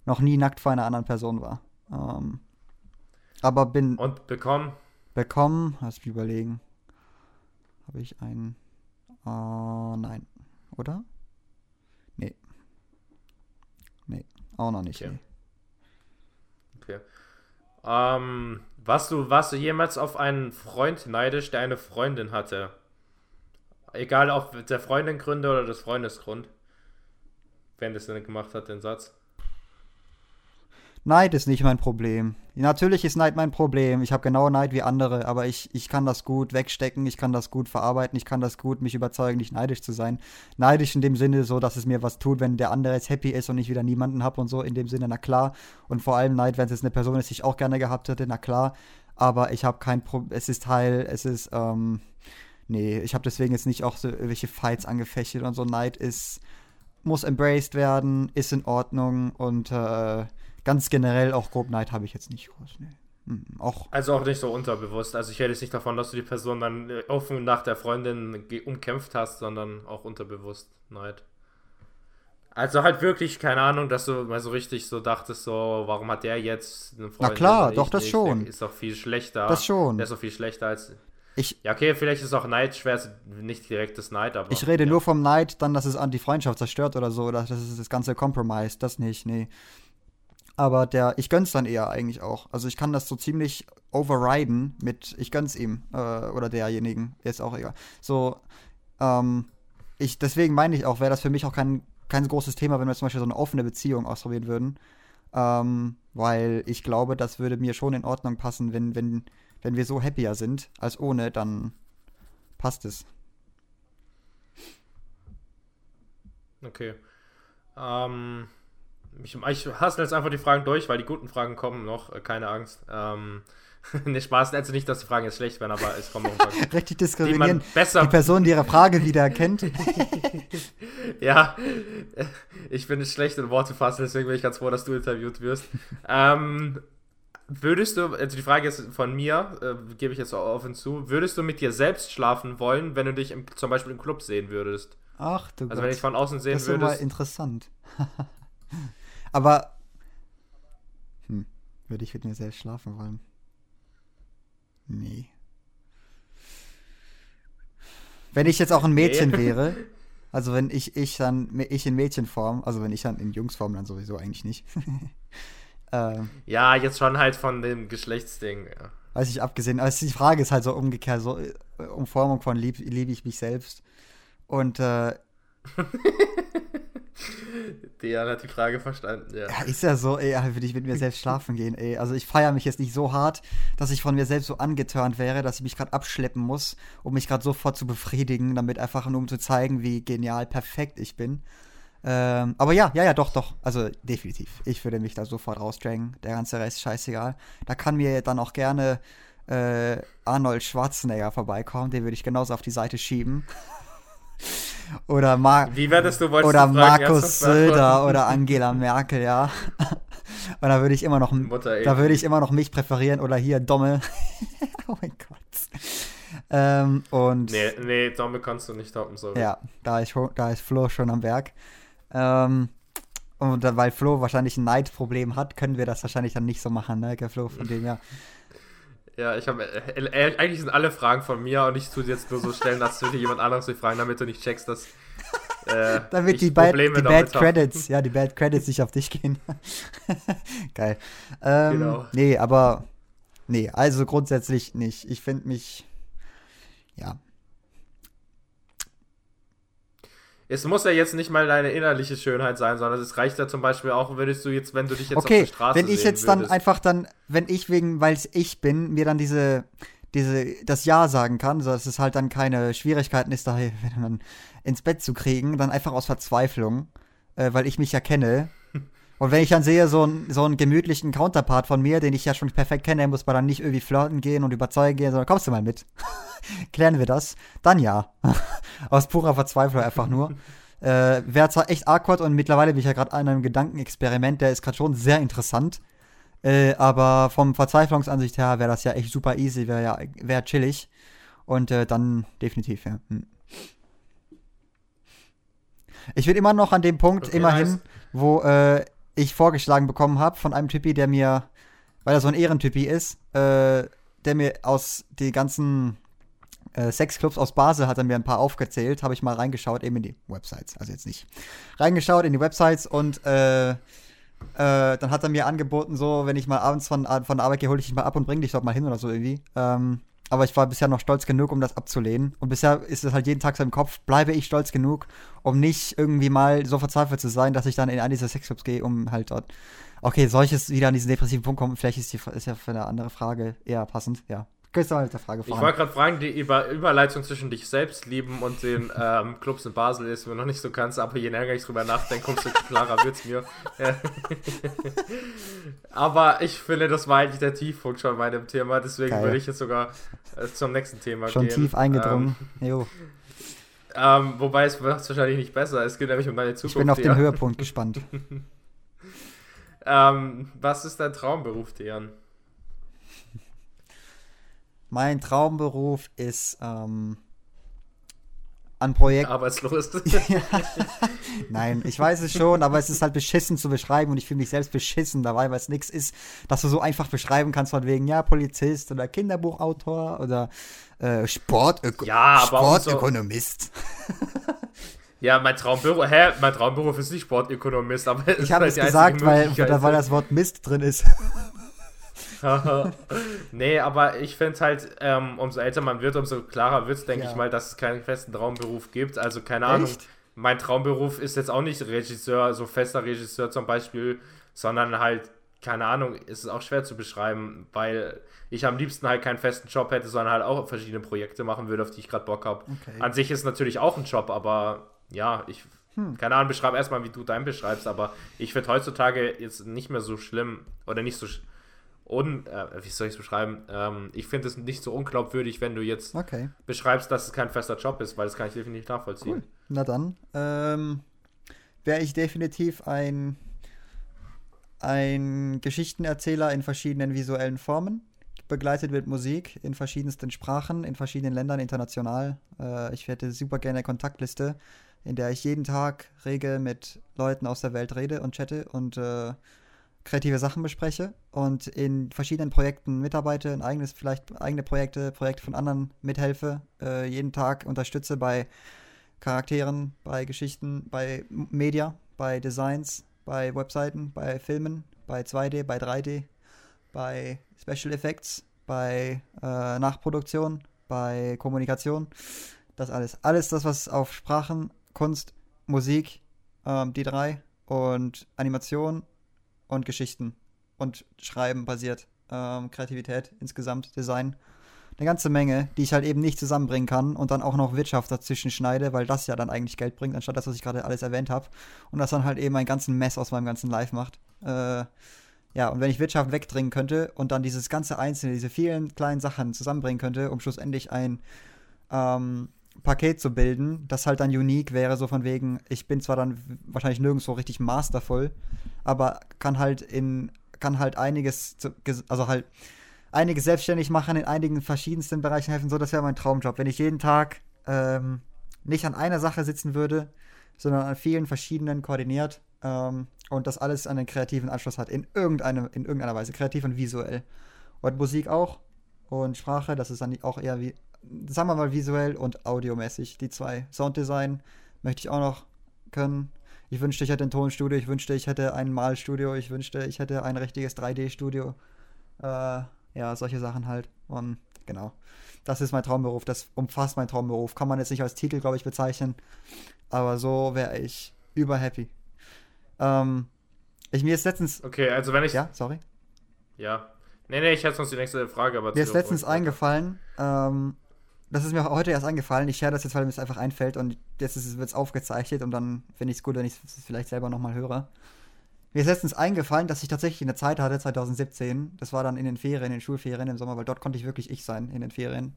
noch nie nackt vor einer anderen Person war. Ähm, aber bin. Und bekommen? Bekommen, lass mich überlegen. Habe ich einen. Uh, nein. Oder? Nee. Nee, auch noch nicht. Okay. Nee. Ähm, warst du, warst du jemals auf einen Freund neidisch, der eine Freundin hatte? Egal ob der Freundin-Gründe oder des Freundesgrund. Wenn das denn gemacht hat, den Satz. Neid ist nicht mein Problem. Natürlich ist Neid mein Problem. Ich habe genau Neid wie andere, aber ich, ich kann das gut wegstecken, ich kann das gut verarbeiten, ich kann das gut mich überzeugen, nicht neidisch zu sein. Neidisch in dem Sinne so, dass es mir was tut, wenn der andere jetzt happy ist und ich wieder niemanden habe und so. In dem Sinne, na klar. Und vor allem Neid, wenn es jetzt eine Person ist, die ich auch gerne gehabt hätte, na klar. Aber ich habe kein Problem. Es ist Teil, es ist, ähm, nee, ich habe deswegen jetzt nicht auch so irgendwelche Fights angefechtet und so. Neid ist, muss embraced werden, ist in Ordnung und, äh, ganz generell auch Grob Neid habe ich jetzt nicht groß. Nee. Hm, auch. Also auch nicht so unterbewusst. Also ich rede jetzt nicht davon, dass du die Person dann offen nach der Freundin umkämpft hast, sondern auch unterbewusst Neid. Also halt wirklich, keine Ahnung, dass du mal so richtig so dachtest, so, warum hat der jetzt eine Freundin? Na klar, doch, das nicht? schon. Der ist doch viel schlechter. Das schon. Der ist doch viel schlechter als. Ich, ja, okay, vielleicht ist auch Neid schwer, nicht direktes Neid, aber. Ich rede ja. nur vom Neid, dann, dass es an die Freundschaft zerstört oder so, oder dass es das ganze Compromise, das nicht, nee. Aber der, ich gönn's dann eher eigentlich auch. Also ich kann das so ziemlich overriden mit, ich gönn's ihm äh, oder derjenigen, ist auch egal. So, ähm, ich, deswegen meine ich auch, wäre das für mich auch kein, kein großes Thema, wenn wir zum Beispiel so eine offene Beziehung ausprobieren würden. Ähm, weil ich glaube, das würde mir schon in Ordnung passen, wenn, wenn, wenn wir so happier sind als ohne, dann passt es. Okay. Ähm, ich, ich hasse jetzt einfach die Fragen durch, weil die guten Fragen kommen noch, äh, keine Angst. Ähm, ne, Spaß, also nicht, dass die Fragen jetzt schlecht werden, aber es kommen noch ein paar. Richtig diskriminieren. Die, besser die Person, die ihre Frage wieder erkennt. ja, ich bin schlecht in Worte fassen, deswegen bin ich ganz froh, dass du interviewt wirst. ähm, würdest du, also die Frage ist von mir, äh, gebe ich jetzt auch offen zu, würdest du mit dir selbst schlafen wollen, wenn du dich im, zum Beispiel im Club sehen würdest? Ach du Also Gott. wenn ich von außen sehen würde. Das ist mal interessant. Aber hm, würde ich mit mir selbst schlafen wollen? Nee. Wenn ich jetzt auch ein Mädchen nee. wäre, also wenn ich, ich dann, ich in Mädchenform, also wenn ich dann in Jungsform, dann sowieso eigentlich nicht. ähm, ja, jetzt schon halt von dem Geschlechtsding. Ja. Weiß ich abgesehen, also die Frage ist halt so umgekehrt, so äh, Umformung von liebe lieb ich mich selbst. Und äh, Dejan hat die Frage verstanden, ja. Ja, ist ja so, ey, würde ich mit mir selbst schlafen gehen, ey. Also ich feiere mich jetzt nicht so hart, dass ich von mir selbst so angeturnt wäre, dass ich mich gerade abschleppen muss, um mich gerade sofort zu befriedigen, damit einfach nur um zu zeigen, wie genial perfekt ich bin. Ähm, aber ja, ja, ja, doch, doch. Also definitiv. Ich würde mich da sofort rausdrängen. Der ganze Rest scheißegal. Da kann mir dann auch gerne äh, Arnold Schwarzenegger vorbeikommt, den würde ich genauso auf die Seite schieben. Oder Mar Wie werdest du wolltest oder Markus? Söder oder Angela Merkel, ja. Und da würde ich immer noch Mutter da würde ich immer noch mich präferieren oder hier Domme. oh mein Gott. Ähm, und Nee, nee, damit kannst du nicht toppen, sorry. ja, da ist, da ist Flo schon am Werk. Ähm, und weil Flo wahrscheinlich ein Neidproblem hat, können wir das wahrscheinlich dann nicht so machen, ne, Flo? Von dem ja. Ja, ich habe. Äh, äh, eigentlich sind alle Fragen von mir und ich tue sie jetzt nur so stellen, dass würde jemand anderes die fragen, damit du nicht checkst, dass. Äh, Damit die, bad, Probleme die Bad. Credits, ja, die Bad Credits nicht auf dich gehen. Geil. Ähm, Genau. Nee, aber. Nee, also grundsätzlich nicht. Ich finde mich. Ja. Es muss ja jetzt nicht mal deine innerliche Schönheit sein, sondern es reicht ja zum Beispiel auch, würdest du jetzt, wenn du dich jetzt auf okay, der Straße wenn ich jetzt dann würdest. einfach dann, wenn ich wegen, weil es ich bin, mir dann diese, diese, das Ja sagen kann, so dass es halt dann keine Schwierigkeiten ist, da dann ins Bett zu kriegen, dann einfach aus Verzweiflung, äh, weil ich mich ja kenne. Und wenn ich dann sehe, so, ein, so einen gemütlichen Counterpart von mir, den ich ja schon perfekt kenne, muss man dann nicht irgendwie flirten gehen und überzeugen gehen, sondern kommst du mal mit. Klären wir das? Dann ja. Aus purer Verzweiflung einfach nur. Äh, Wäre zwar echt awkward und mittlerweile bin ich ja gerade an einem Gedankenexperiment, der ist gerade schon sehr interessant. Äh, aber vom Verzweiflungsansicht her wäre das ja echt super easy, wäre ja wär chillig. Und äh, dann definitiv, ja. Hm. Ich bin immer noch an dem Punkt, Okay, immerhin, wo äh, ich vorgeschlagen bekommen habe von einem Typi, der mir, weil er so ein Ehrentypi ist, äh, der mir aus die ganzen äh, Sexclubs aus Basel hat er mir ein paar aufgezählt, habe ich mal reingeschaut, eben in die Websites, also jetzt nicht. Reingeschaut in die Websites und äh, äh, dann hat er mir angeboten, so, wenn ich mal abends von, von der Arbeit gehe, hole ich dich mal ab und bring dich dort mal hin oder so irgendwie. Ähm, aber ich war bisher noch stolz genug, um das abzulehnen. Und bisher ist es halt jeden Tag so im Kopf, bleibe ich stolz genug, um nicht irgendwie mal so verzweifelt zu sein, dass ich dann in einen dieser Sexclubs gehe, um halt dort. Okay, solches wieder an diesen depressiven Punkt kommen, vielleicht ist, die, ist ja für eine andere Frage eher passend, ja. Der Frage Ich voran. wollte gerade fragen, die Über Überleitung zwischen dich selbst lieben und den ähm, Clubs in Basel ist mir noch nicht so ganz, aber je länger ich drüber nachdenke, umso klarer wird's mir. Ja. aber ich finde, das war eigentlich der Tiefpunkt schon bei dem Thema, deswegen Geil. würde ich jetzt sogar äh, zum nächsten Thema Schon gehen. tief eingedrungen. jo. Ähm, ähm, wobei es wird wahrscheinlich nicht besser, es geht nämlich um deine Zukunft. Ich bin auf den Höhepunkt gespannt. Ähm, was ist dein Traumberuf, Dejan? Mein Traumberuf ist ähm, an Projekt. Arbeitslos. Nein, ich weiß es schon, aber es ist halt beschissen zu beschreiben und ich fühle mich selbst beschissen dabei, weil es nichts ist, dass du so einfach beschreiben kannst, von wegen, ja, Polizist oder Kinderbuchautor oder äh, Sportöko Ja, Sportökonomist. ja, mein Traumberuf, hä? Mein Traumberuf ist nicht Sportökonomist, aber es Ich ist habe halt es einzige gesagt, weil, weil das Wort Mist drin ist. nee, aber ich finde halt, ähm, umso älter man wird, umso klarer wird es, denke Ja. ich mal, dass es keinen festen Traumberuf gibt. Also keine Ahnung. Echt? Mein Traumberuf ist jetzt auch nicht Regisseur, so fester Regisseur zum Beispiel, sondern halt, keine Ahnung, ist es auch schwer zu beschreiben, weil ich am liebsten halt keinen festen Job hätte, sondern halt auch verschiedene Projekte machen würde, auf die ich gerade Bock habe. Okay. An sich ist natürlich auch ein Job, aber ja, ich, Hm. keine Ahnung, beschreib erstmal, wie du deinen beschreibst, aber ich finde heutzutage jetzt nicht mehr so schlimm oder nicht so sch- un, äh, wie soll ich es beschreiben? Ähm, ich finde es nicht so unglaubwürdig, wenn du jetzt Okay, beschreibst, dass es kein fester Job ist, weil das kann ich definitiv nachvollziehen. cool. Na dann, ähm, wäre ich definitiv ein, ein Geschichtenerzähler in verschiedenen visuellen Formen, begleitet mit Musik in verschiedensten Sprachen, in verschiedenen Ländern, international. Äh, ich hätte super gerne eine Kontaktliste, in der ich jeden Tag rege mit Leuten aus der Welt rede und chatte und äh, kreative Sachen bespreche und in verschiedenen Projekten mitarbeite, ein eigenes, vielleicht eigene Projekte, Projekte von anderen mithelfe, äh, jeden Tag unterstütze bei Charakteren, bei Geschichten, bei Media, bei Designs, bei Webseiten, bei Filmen, bei 2D, bei 3D, bei Special Effects, bei äh, Nachproduktion, bei Kommunikation. Das alles. Alles das, was auf Sprachen, Kunst, Musik, ähm, die drei und Animation und Geschichten und Schreiben basiert. Ähm, Kreativität insgesamt, Design. Eine ganze Menge, die ich halt eben nicht zusammenbringen kann und dann auch noch Wirtschaft dazwischen schneide, weil das ja dann eigentlich Geld bringt, anstatt das, was ich gerade alles erwähnt habe. Und das dann halt eben einen ganzen Mess aus meinem ganzen Life macht. Äh, ja, und wenn ich Wirtschaft wegdringen könnte und dann dieses ganze Einzelne, diese vielen kleinen Sachen zusammenbringen könnte, um schlussendlich ein ähm, Paket zu bilden, das halt dann unique wäre, so von wegen, ich bin zwar dann wahrscheinlich nirgendwo richtig mastervoll, aber kann halt in, kann halt einiges, also halt einiges selbstständig machen, in einigen verschiedensten Bereichen helfen, so das wäre mein Traumjob. Wenn ich jeden Tag ähm, nicht an einer Sache sitzen würde, sondern an vielen verschiedenen koordiniert ähm, und das alles einen kreativen Anschluss hat, in, irgendeine, in irgendeiner Weise, kreativ und visuell. Und Musik auch und Sprache, das ist dann auch eher wie, sagen wir mal visuell und audiomäßig, die zwei. Sounddesign möchte ich auch noch können. Ich wünschte, ich hätte ein Tonstudio, ich wünschte, ich hätte ein Malstudio, ich wünschte, ich hätte ein richtiges 3D-Studio. Äh, ja, solche Sachen halt. Und genau. Das ist mein Traumberuf, das umfasst mein Traumberuf. Kann man jetzt nicht als Titel, glaube ich, bezeichnen. Aber so wäre ich überhappy. Ähm, ich mir ist letztens. Okay, also wenn ich. Ja, sorry. Ja. Nee, nee, ich hätte sonst die nächste Frage, aber. Mir ist letztens eingefallen, ähm, das ist mir heute erst eingefallen. Ich share das jetzt, weil mir es einfach einfällt und jetzt wird es aufgezeichnet und dann finde ich es gut, wenn ich es vielleicht selber nochmal höre. Mir ist letztens eingefallen, dass ich tatsächlich eine Zeit hatte, 2017, das war dann in den Ferien, in den Schulferien im Sommer, weil dort konnte ich wirklich ich sein, in den Ferien,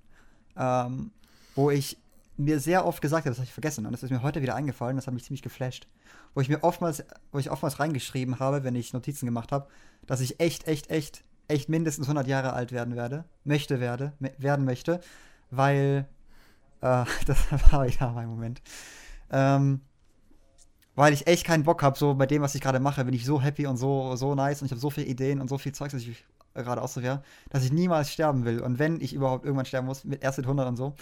ähm, wo ich mir sehr oft gesagt habe, das habe ich vergessen und das ist mir heute wieder eingefallen, das hat mich ziemlich geflasht, wo ich mir oftmals, wo ich oftmals reingeschrieben habe, wenn ich Notizen gemacht habe, dass ich echt, echt, echt, echt mindestens 100 Jahre alt werden werde, möchte werde, werden möchte, weil, äh, das war ja mein Moment, ähm, weil ich echt keinen Bock habe, so bei dem, was ich gerade mache, bin ich so happy und so, so nice und ich habe so viele Ideen und so viel Zeugs, dass ich gerade ausprobiere, dass ich niemals sterben will. Und wenn ich überhaupt irgendwann sterben muss, mit erst mit 100 und so.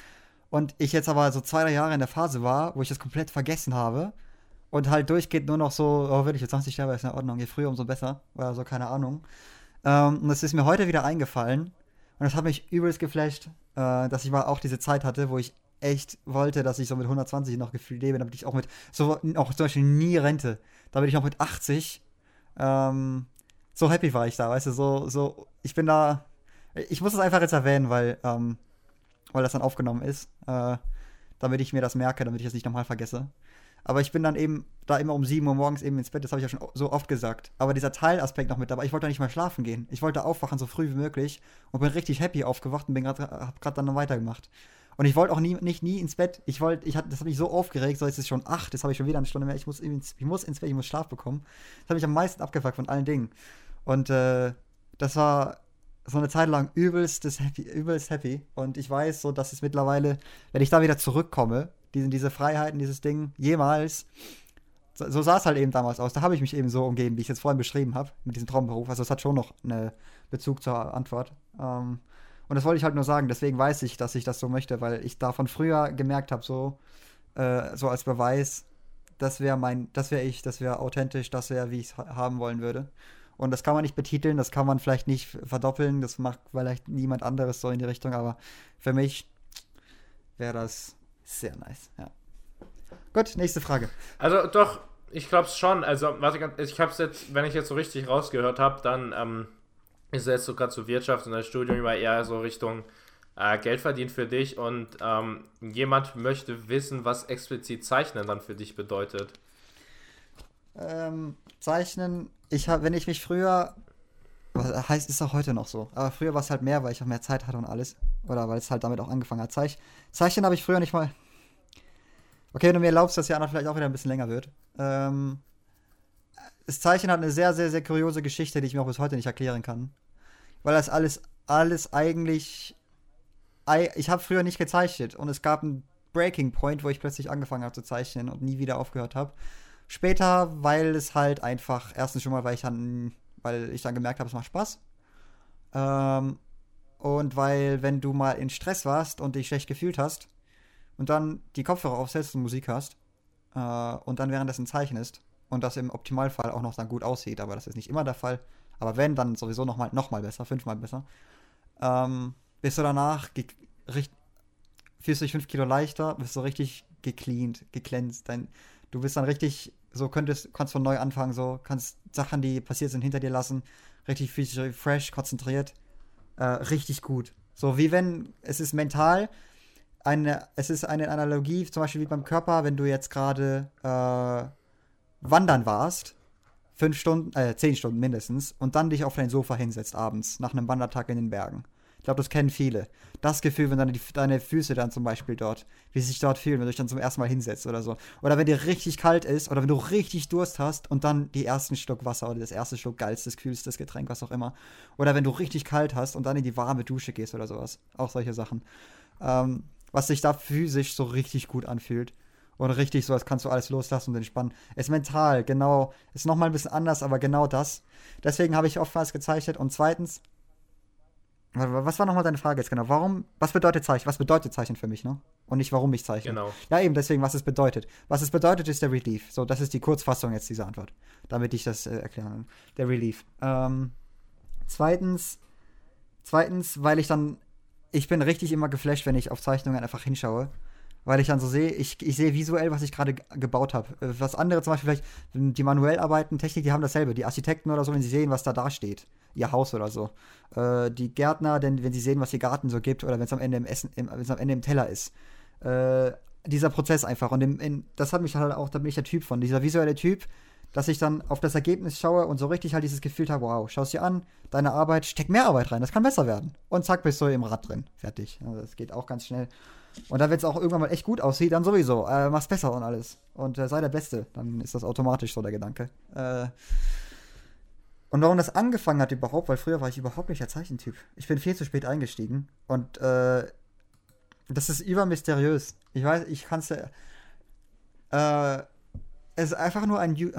Und ich jetzt aber so zwei, drei Jahre in der Phase war, wo ich das komplett vergessen habe und halt durchgeht nur noch so, oh, würde ich jetzt 20 sterben, ist in Ordnung, je früher, umso besser. Oder so, keine Ahnung. Ähm, und das ist mir heute wieder eingefallen. Und das hat mich übelst geflasht, äh, dass ich mal auch diese Zeit hatte, wo ich echt wollte, dass ich so mit 120 noch gefühlt lebe, damit ich auch mit, so auch zum Beispiel nie Rente, damit ich auch mit 80 ähm, so happy war ich da, weißt du, so, so, ich bin da, ich muss es einfach jetzt erwähnen, weil, ähm, weil das dann aufgenommen ist, äh, damit ich mir das merke, damit ich es nicht nochmal vergesse. Aber ich bin dann eben da immer um 7 Uhr morgens eben ins Bett, das habe ich ja schon so oft gesagt. Aber dieser Teilaspekt noch mit dabei, ich wollte nicht mal schlafen gehen. Ich wollte aufwachen so früh wie möglich und bin richtig happy aufgewacht und bin grad, hab gerade dann noch weitergemacht. Und ich wollte auch nie, nicht nie ins Bett. Ich wollte, ich hatte, das hat mich so aufgeregt, so jetzt ist es schon acht, jetzt habe ich schon wieder eine Stunde mehr. Ich muss, ins, ich muss ins Bett, ich muss Schlaf bekommen. Das hat mich am meisten abgefuckt von allen Dingen. Und äh, das war so eine Zeit lang übelst, happy, übelst happy. Und ich weiß so, dass es mittlerweile, wenn ich da wieder zurückkomme, diese, diese Freiheiten, dieses Ding, jemals, so, so sah es halt eben damals aus. Da habe ich mich eben so umgeben, wie ich es jetzt vorhin beschrieben habe, mit diesem Traumberuf. Also es hat schon noch einen Bezug zur Antwort. Ähm, und das wollte ich halt nur sagen. Deswegen weiß ich, dass ich das so möchte, weil ich davon früher gemerkt habe, so, äh, so als Beweis, das wäre mein, das wäre ich, das wäre authentisch, das wäre, wie ich es ha haben wollen würde. Und das kann man nicht betiteln, das kann man vielleicht nicht verdoppeln, das macht vielleicht niemand anderes so in die Richtung, aber für mich wäre das sehr nice, ja. Gut, nächste Frage. Also doch, ich glaube es schon. Also, warte, ich habe es jetzt, wenn ich jetzt so richtig rausgehört habe, dann ähm, ist jetzt so gerade zur Wirtschaft und das Studium immer eher so Richtung äh, Geld verdient für dich und ähm, jemand möchte wissen, was explizit Zeichnen dann für dich bedeutet. Ähm, Zeichnen, ich habe, wenn ich mich früher, heißt ist auch heute noch so, aber früher war es halt mehr, weil ich auch mehr Zeit hatte und alles, oder weil es halt damit auch angefangen hat. Zeich, Zeichnen habe ich früher nicht mal. Okay, wenn du mir erlaubst, dass ja vielleicht auch wieder ein bisschen länger wird. Ähm, das Zeichen hat eine sehr, sehr, sehr kuriose Geschichte, die ich mir auch bis heute nicht erklären kann weil das alles, alles eigentlich. Ich habe früher nicht gezeichnet und es gab einen Breaking Point, wo ich plötzlich angefangen habe zu zeichnen und nie wieder aufgehört habe. Später, weil es halt einfach, erstens schon mal, weil ich dann, weil ich dann gemerkt habe, es macht Spaß. Ähm, und weil, wenn du mal in Stress warst und dich schlecht gefühlt hast und dann die Kopfhörer aufsetzt und Musik hast äh, und dann währenddessen zeichnest und das im Optimalfall auch noch dann gut aussieht, aber das ist nicht immer der Fall, aber wenn, dann sowieso nochmal noch mal besser, fünfmal besser. Ähm, bist du danach, fühlst du dich fünf Kilo leichter, bist du richtig gecleant, geglänzt. Dein, du bist dann richtig, so könntest, kannst von neu anfangen, so kannst Sachen, die passiert sind, hinter dir lassen, richtig physisch fresh, konzentriert, äh, richtig gut. So wie wenn, es ist mental, eine, es ist eine Analogie, zum Beispiel wie beim Körper, wenn du jetzt gerade äh, wandern warst fünf Stunden, äh, zehn Stunden mindestens, und dann dich auf dein Sofa hinsetzt abends, nach einem Wandertag in den Bergen. Ich glaube, das kennen viele. Das Gefühl, wenn deine, deine Füße dann zum Beispiel dort, wie sie sich dort fühlen, wenn du dich dann zum ersten Mal hinsetzt oder so. Oder wenn dir richtig kalt ist oder wenn du richtig Durst hast und dann die ersten Schluck Wasser oder das erste Schluck geilstes, kühlstes Getränk, was auch immer. Oder wenn du richtig kalt hast und dann in die warme Dusche gehst oder sowas. Auch solche Sachen. Ähm, was sich da physisch so richtig gut anfühlt. Und richtig so, als kannst du alles loslassen und entspannen. Ist mental, genau. Ist nochmal ein bisschen anders, aber genau das. Deswegen habe ich oftmals gezeichnet. Und zweitens, was war nochmal deine Frage jetzt genau? Warum, was bedeutet Zeichen? Was bedeutet Zeichen für mich, ne? Und nicht, warum ich zeichne. Genau. Ja, eben deswegen, was es bedeutet. Was es bedeutet, ist der Relief. So, das ist die Kurzfassung jetzt dieser Antwort. Damit ich das äh, erklären. Der Relief. Ähm, zweitens, zweitens, weil ich dann, ich bin richtig immer geflasht, wenn ich auf Zeichnungen einfach hinschaue. Weil ich dann so sehe, ich, ich sehe visuell, was ich gerade gebaut habe. Äh, was andere zum Beispiel vielleicht, die manuell arbeiten, Technik, die haben dasselbe. Die Architekten oder so, wenn sie sehen, was da dasteht ihr Haus oder so. Äh, die Gärtner, denn wenn sie sehen, was ihr Garten so gibt oder wenn es am Ende im Essen, wenn es am Ende im Teller ist. Äh, dieser Prozess einfach. Und im, in, das hat mich halt auch, da bin ich der Typ von, dieser visuelle Typ, dass ich dann auf das Ergebnis schaue und so richtig halt dieses Gefühl habe, wow, schau es dir an, deine Arbeit, steck mehr Arbeit rein, das kann besser werden. Und zack, bist du im Rad drin. Fertig. Also das geht auch ganz schnell. Und dann, wenn es auch irgendwann mal echt gut aussieht, dann sowieso. Äh, mach's besser und alles. Und äh, sei der Beste. Dann ist das automatisch so der Gedanke. Äh, und warum das angefangen hat überhaupt, weil früher war ich überhaupt nicht der Zeichentyp. Ich bin viel zu spät eingestiegen und äh, das ist übermysteriös. Ich weiß, ich kann es ja. Äh, es ist einfach nur ein.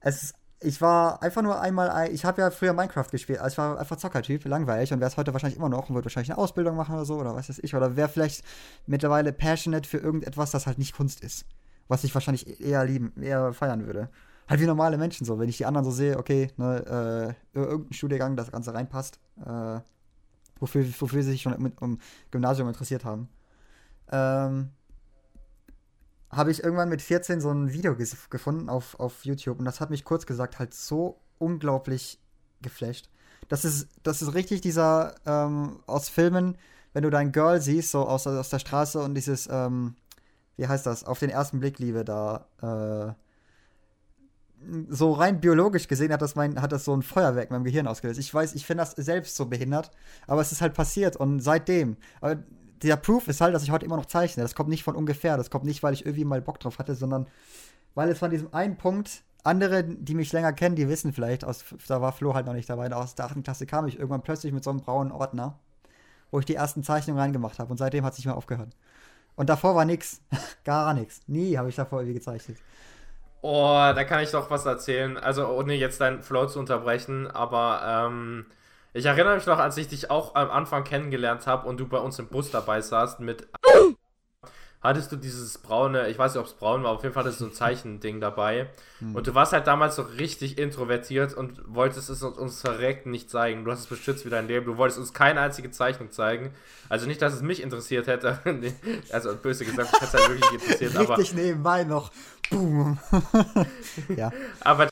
es ist, ich war einfach nur einmal. Ich habe ja früher Minecraft gespielt. Also ich war einfach Zockertyp, langweilig und wäre es heute wahrscheinlich immer noch und würde wahrscheinlich eine Ausbildung machen oder so oder was weiß ich. Oder wäre vielleicht mittlerweile passionate für irgendetwas, das halt nicht Kunst ist. Was ich wahrscheinlich eher lieben, eher feiern würde halt wie normale Menschen so. Wenn ich die anderen so sehe, okay, ne, äh, irgendein Studiengang, das Ganze reinpasst, äh, wofür, wofür sie sich schon mit, um Gymnasium interessiert haben. Ähm, habe ich irgendwann mit 14 so ein Video gefunden auf, auf YouTube und das hat mich kurz gesagt halt so unglaublich geflasht. Das ist, das ist richtig dieser ähm, aus Filmen, wenn du dein Girl siehst, so aus, aus der Straße und dieses, ähm, wie heißt das, auf den ersten Blick Liebe da, äh, so rein biologisch gesehen hat das, mein, hat das so ein Feuerwerk in meinem Gehirn ausgelöst. Ich weiß, ich finde das selbst so behindert, aber es ist halt passiert und seitdem. Aber der Proof ist halt, dass ich heute immer noch zeichne. Das kommt nicht von ungefähr. Das kommt nicht, weil ich irgendwie mal Bock drauf hatte, sondern weil es von diesem einen Punkt, andere, die mich länger kennen, die wissen vielleicht, aus, da war Flo halt noch nicht dabei, aus der 8. Klasse kam ich irgendwann plötzlich mit so einem braunen Ordner, wo ich die ersten Zeichnungen reingemacht habe und seitdem hat es nicht mehr aufgehört. Und davor war nichts, gar nichts. Nie habe ich davor irgendwie gezeichnet. Oh, da kann ich doch was erzählen. Also ohne jetzt deinen Flow zu unterbrechen, aber ähm, ich erinnere mich noch, als ich dich auch am Anfang kennengelernt habe und du bei uns im Bus dabei saßt mit hattest du dieses braune, ich weiß nicht, ob es braun war, auf jeden Fall hattest du so ein Zeichending dabei. Mhm. Und du warst halt damals so richtig introvertiert und wolltest es uns verreckt nicht zeigen. Du hast es beschützt wie dein Leben. Du wolltest uns keine einzige Zeichnung zeigen. Also nicht, dass es mich interessiert hätte. also böse gesagt, das hätte halt wirklich interessiert. richtig aber, nebenbei noch. Boom. ja. Aber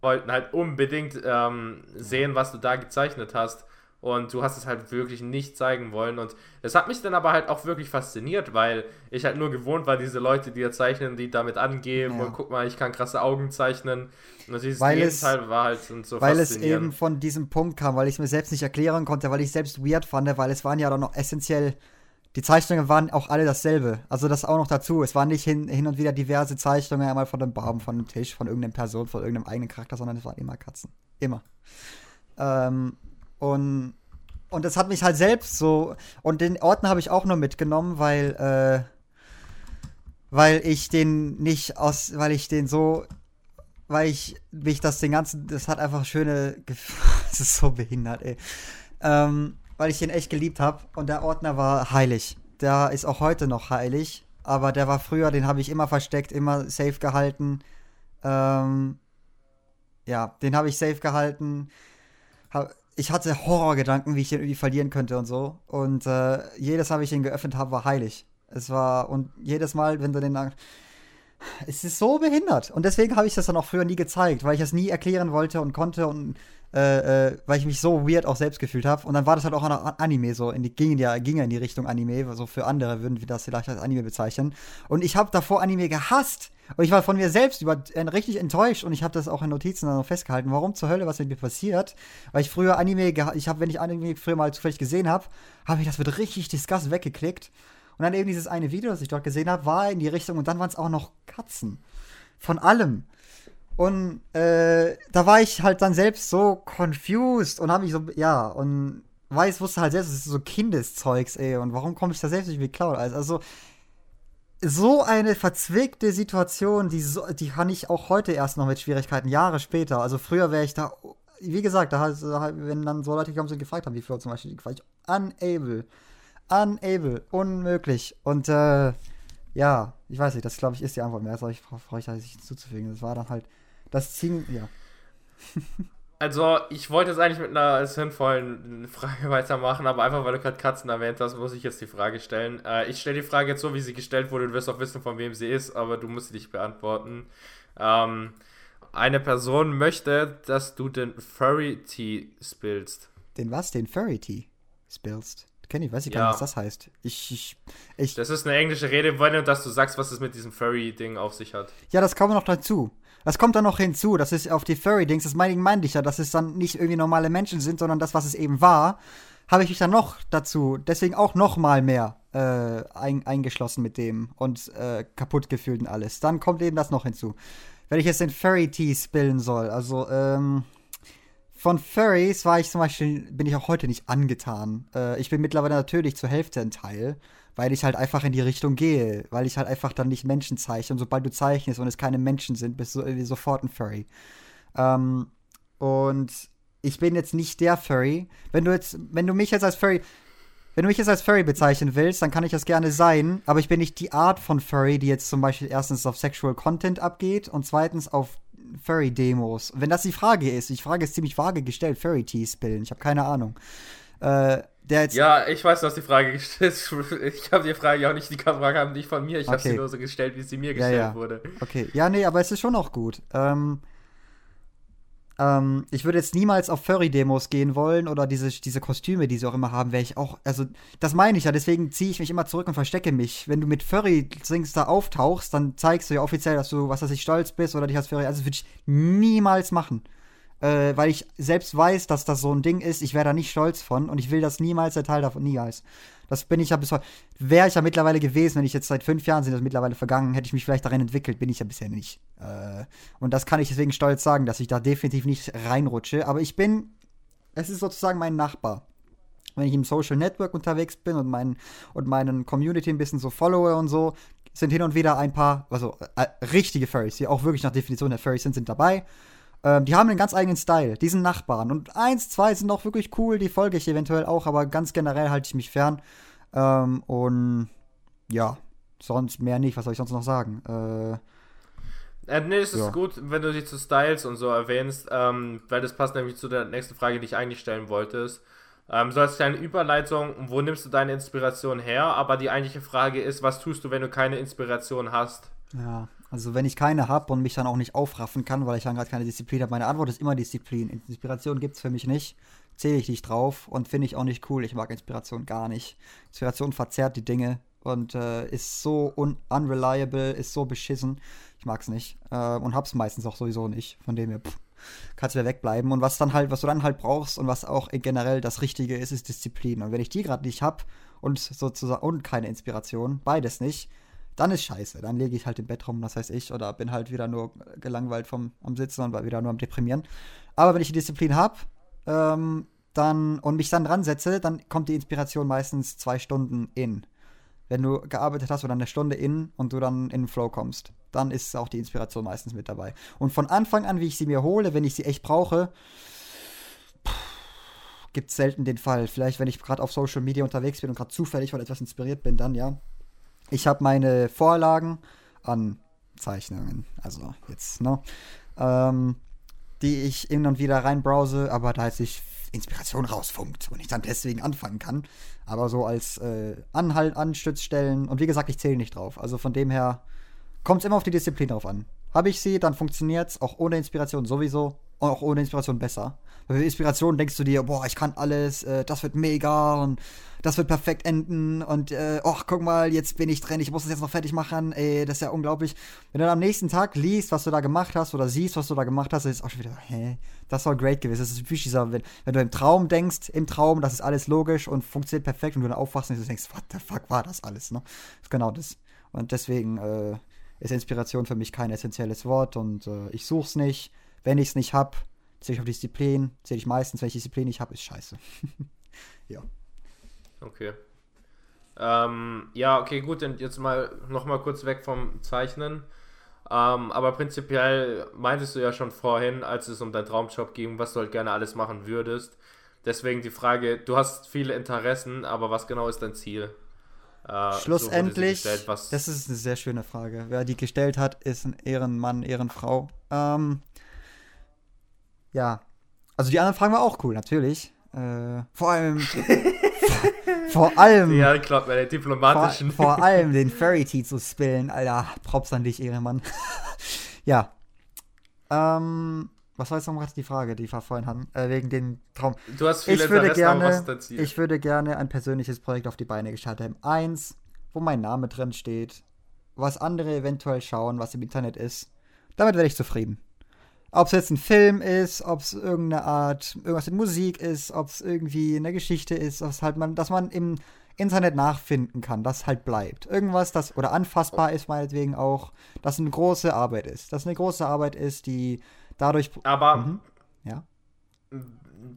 wollten halt unbedingt ähm, sehen, was du da gezeichnet hast. Und du hast es halt wirklich nicht zeigen wollen. Und das hat mich dann aber halt auch wirklich fasziniert, weil ich halt nur gewohnt war, diese Leute, die ja zeichnen, die damit angeben ja. und guck mal, ich kann krasse Augen zeichnen. Und dieses weil Gegenteil war halt so Weil es eben von diesem Punkt kam, weil ich es mir selbst nicht erklären konnte, weil ich es selbst weird fand, weil es waren ja dann noch essentiell. Die Zeichnungen waren auch alle dasselbe. Also das auch noch dazu. Es waren nicht hin, hin und wieder diverse Zeichnungen, einmal von dem Baum, von dem Tisch, von irgendeiner Person, von irgendeinem eigenen Charakter, sondern es waren immer Katzen. Immer. Ähm, und, und das hat mich halt selbst so. Und den Ordner habe ich auch nur mitgenommen, weil, äh, weil ich den nicht aus, weil ich den so, weil ich mich das den ganzen, das hat einfach schöne, das ist so behindert, ey. Ähm, weil ich den echt geliebt habe und der Ordner war heilig. Der ist auch heute noch heilig, aber der war früher, den habe ich immer versteckt, immer safe gehalten. Ähm, ja, den habe ich safe gehalten. Hab, ich hatte Horrorgedanken, wie ich den irgendwie verlieren könnte und so. Und äh, jedes Mal, wie ich ihn geöffnet habe, war heilig. Es war, und jedes Mal, wenn du den es ist so behindert. Und deswegen habe ich das dann auch früher nie gezeigt, weil ich das nie erklären wollte und konnte und äh, äh, weil ich mich so weird auch selbst gefühlt habe. Und dann war das halt auch ein Anime, so in die, ging, ja, ging in die Richtung Anime, so für andere würden wir das vielleicht als Anime bezeichnen. Und ich habe davor Anime gehasst. Und ich war von mir selbst über, äh, richtig enttäuscht und ich habe das auch in Notizen dann noch festgehalten. Warum zur Hölle, was mit mir passiert? Weil ich früher Anime, ich habe, wenn ich Anime früher mal zufällig gesehen habe, habe ich das mit richtig Disgust weggeklickt. Und dann eben dieses eine Video, das ich dort gesehen habe, war in die Richtung und dann waren es auch noch Katzen. Von allem. Und äh, da war ich halt dann selbst so confused und habe mich so, ja, und weiß, wusste halt selbst, es ist so Kindeszeugs, ey, und warum komme ich da selbst nicht mit Cloud? Also, so eine verzwickte Situation, die, so, die kann ich auch heute erst noch mit Schwierigkeiten, Jahre später. Also früher wäre ich da, wie gesagt, da, wenn dann so Leute gekommen sind gefragt haben, wie früher zum Beispiel, war ich unable. Unable. Unmöglich. Und, äh, ja, ich weiß nicht, das glaube ich ist die Antwort. Mehr soll ich, brauche ich da nicht hinzuzufügen. Das war dann halt das Ziehen, ja. Also, ich wollte jetzt eigentlich mit einer sinnvollen Frage weitermachen, aber einfach weil du gerade Katzen erwähnt hast, muss ich jetzt die Frage stellen. Äh, ich stelle die Frage jetzt so, wie sie gestellt wurde. Du wirst auch wissen, von wem sie ist, aber du musst sie nicht beantworten. Ähm, eine Person möchte, dass du den Furry Tea spillst. Den was? Den Furry Tea spillst? Kenn ich, weiß ich gar nicht, was das heißt. Ich, ich, ich, das ist eine englische Redewendung, dass du sagst, was es mit diesem Furry-Ding auf sich hat. Ja, das kommt noch dazu. Das kommt dann noch hinzu, das ist auf die Furry-Dings, das meine mein ich ja, dass es dann nicht irgendwie normale Menschen sind, sondern das, was es eben war, habe ich mich dann noch dazu, deswegen auch noch mal mehr äh, ein, eingeschlossen mit dem und äh, kaputt gefühlt und alles. Dann kommt eben das noch hinzu. Wenn ich jetzt den Furry-Tee spillen soll, also, ähm, von Furries war ich zum Beispiel, bin ich auch heute nicht angetan. Äh, ich bin mittlerweile natürlich zur Hälfte ein Teil weil ich halt einfach in die Richtung gehe, weil ich halt einfach dann nicht Menschen zeichne. Und sobald du zeichnest und es keine Menschen sind, bist du irgendwie sofort ein Furry. Ähm, und ich bin jetzt nicht der Furry. Wenn du jetzt, wenn du mich jetzt als Furry, wenn du mich jetzt als Furry bezeichnen willst, dann kann ich das gerne sein, aber ich bin nicht die Art von Furry, die jetzt zum Beispiel erstens auf Sexual Content abgeht und zweitens auf Furry-Demos. Wenn das die Frage ist, die Frage ist ziemlich vage gestellt, Furry-Tees bilden, ich habe keine Ahnung. Äh, ja, ich weiß, du hast die Frage gestellt. Ich habe die Frage auch nicht, die Frage haben nicht von mir. Ich okay. habe sie nur so gestellt, wie sie mir gestellt ja, ja. wurde. Okay, ja, nee, aber es ist schon auch gut. Ähm, ähm, ich würde jetzt niemals auf Furry-Demos gehen wollen oder diese, diese Kostüme, die sie auch immer haben, wäre ich auch. Also, das meine ich ja, deswegen ziehe ich mich immer zurück und verstecke mich. Wenn du mit Furry-Sings da auftauchst, dann zeigst du ja offiziell, dass du, was weiß ich, stolz bist oder dich als Furry. Also, das würde ich niemals machen äh, weil ich selbst weiß, dass das so ein Ding ist. Ich wäre da nicht stolz von und ich will das niemals der Teil davon, niemals. Das bin ich ja bis heute. Wäre ich ja mittlerweile gewesen, wenn ich jetzt seit fünf Jahren sind das mittlerweile vergangen, hätte ich mich vielleicht darin entwickelt, bin ich ja bisher nicht. Äh, und das kann ich deswegen stolz sagen, dass ich da definitiv nicht reinrutsche. Aber ich bin, es ist sozusagen mein Nachbar. Wenn ich im Social Network unterwegs bin und, mein, und meinen Community ein bisschen so followe und so, sind hin und wieder ein paar, also äh, richtige Furries, die auch wirklich nach Definition der Furries sind, sind dabei. Ähm, die haben einen ganz eigenen Style, die sind Nachbarn. Und eins, zwei sind auch wirklich cool, die folge ich eventuell auch, aber ganz generell halte ich mich fern. Ähm, und ja, sonst mehr nicht. Was soll ich sonst noch sagen? Äh. Äh, nee, es ist ja. gut, wenn du dich zu Styles und so erwähnst, ähm, weil das passt nämlich zu der nächsten Frage, die ich eigentlich stellen wollte. Ähm, so als kleine Überleitung, wo nimmst du deine Inspiration her? Aber die eigentliche Frage ist, was tust du, wenn du keine Inspiration hast? Ja, also wenn ich keine habe und mich dann auch nicht aufraffen kann, weil ich dann gerade keine Disziplin habe, meine Antwort ist immer Disziplin. Inspiration gibt es für mich nicht. Zähle ich nicht drauf und finde ich auch nicht cool. Ich mag Inspiration gar nicht. Inspiration verzerrt die Dinge und äh, ist so un unreliable, ist so beschissen. Ich mag es nicht. Äh, und hab's meistens auch sowieso nicht. Von dem her, pff, kannst du wegbleiben. Und was dann halt, was du dann halt brauchst und was auch generell das Richtige ist, ist Disziplin. Und wenn ich die gerade nicht habe und sozusagen und keine Inspiration, beides nicht, dann ist scheiße. Dann lege ich halt im Bett rum, das heißt ich, oder bin halt wieder nur gelangweilt vom am Sitzen und wieder nur am Deprimieren. Aber wenn ich die Disziplin habe, ähm, dann und mich dann dran setze, dann kommt die Inspiration meistens zwei Stunden in. Wenn du gearbeitet hast oder eine Stunde in und du dann in den Flow kommst, dann ist auch die Inspiration meistens mit dabei. Und von Anfang an, wie ich sie mir hole, wenn ich sie echt brauche, gibt es selten den Fall. Vielleicht, wenn ich gerade auf Social Media unterwegs bin und gerade zufällig von etwas inspiriert bin, dann ja. Ich habe meine Vorlagen an Zeichnungen, also jetzt, ne, ähm, die ich hin und wieder reinbrowse, aber da sich Inspiration rausfunkt und ich dann deswegen anfangen kann. Aber so als äh, Anhalt, Anstützstellen und wie gesagt, ich zähle nicht drauf. Also von dem her kommt es immer auf die Disziplin drauf an. Habe ich sie, dann funktioniert es auch ohne Inspiration sowieso. Und auch ohne Inspiration besser. Bei Inspiration denkst du dir, boah, ich kann alles, äh, das wird mega und das wird perfekt enden und äh, oh, guck mal, jetzt bin ich drin, ich muss das jetzt noch fertig machen, ey, das ist ja unglaublich. Wenn du dann am nächsten Tag liest, was du da gemacht hast oder siehst, was du da gemacht hast, ist auch schon wieder, hä, das soll great gewesen. Das ist wirklich dieser, wenn, wenn du im Traum denkst, im Traum, das ist alles logisch und funktioniert perfekt und du dann aufwachst und denkst, what the fuck war das alles, ne? Das ist genau das. Und deswegen äh, ist Inspiration für mich kein essentielles Wort und äh, ich such's nicht. Wenn ich es nicht habe, zähle ich auf Disziplin. Zähle ich meistens, wenn ich Disziplin nicht habe, ist scheiße. ja. Okay. Ähm, ja, okay, gut, dann jetzt mal nochmal kurz weg vom Zeichnen. Ähm, aber prinzipiell meintest du ja schon vorhin, als es um deinen Traumjob ging, was du halt gerne alles machen würdest. Deswegen die Frage, du hast viele Interessen, aber was genau ist dein Ziel? Äh, Schlussendlich, so gestellt, das ist eine sehr schöne Frage. Wer die gestellt hat, ist ein Ehrenmann, Ehrenfrau. Ähm, ja. Also die anderen Fragen waren auch cool, natürlich. Äh, vor allem. vor, allem. Ja, ich glaube, bei diplomatischen. Vor, vor allem den Fairy Tea zu spillen. Alter, Props an dich, Ehrenmann. ja. Ähm. Was war jetzt noch die Frage, die wir vorhin hatten? Äh, wegen den Traum. Du hast viele ich würde gerne, was Ich würde gerne ein persönliches Projekt auf die Beine gestellt haben. Eins, wo mein Name drin steht, was andere eventuell schauen, was im Internet ist. Damit werde ich zufrieden. Ob es jetzt ein Film ist, ob es irgendeine Art, irgendwas mit Musik ist, ob es irgendwie eine Geschichte ist, dass halt man, dass man im Internet nachfinden kann, das halt bleibt. Irgendwas, das oder anfassbar ist, meinetwegen auch, dass eine große Arbeit ist. Dass eine große Arbeit ist, die dadurch. Aber mhm, ja.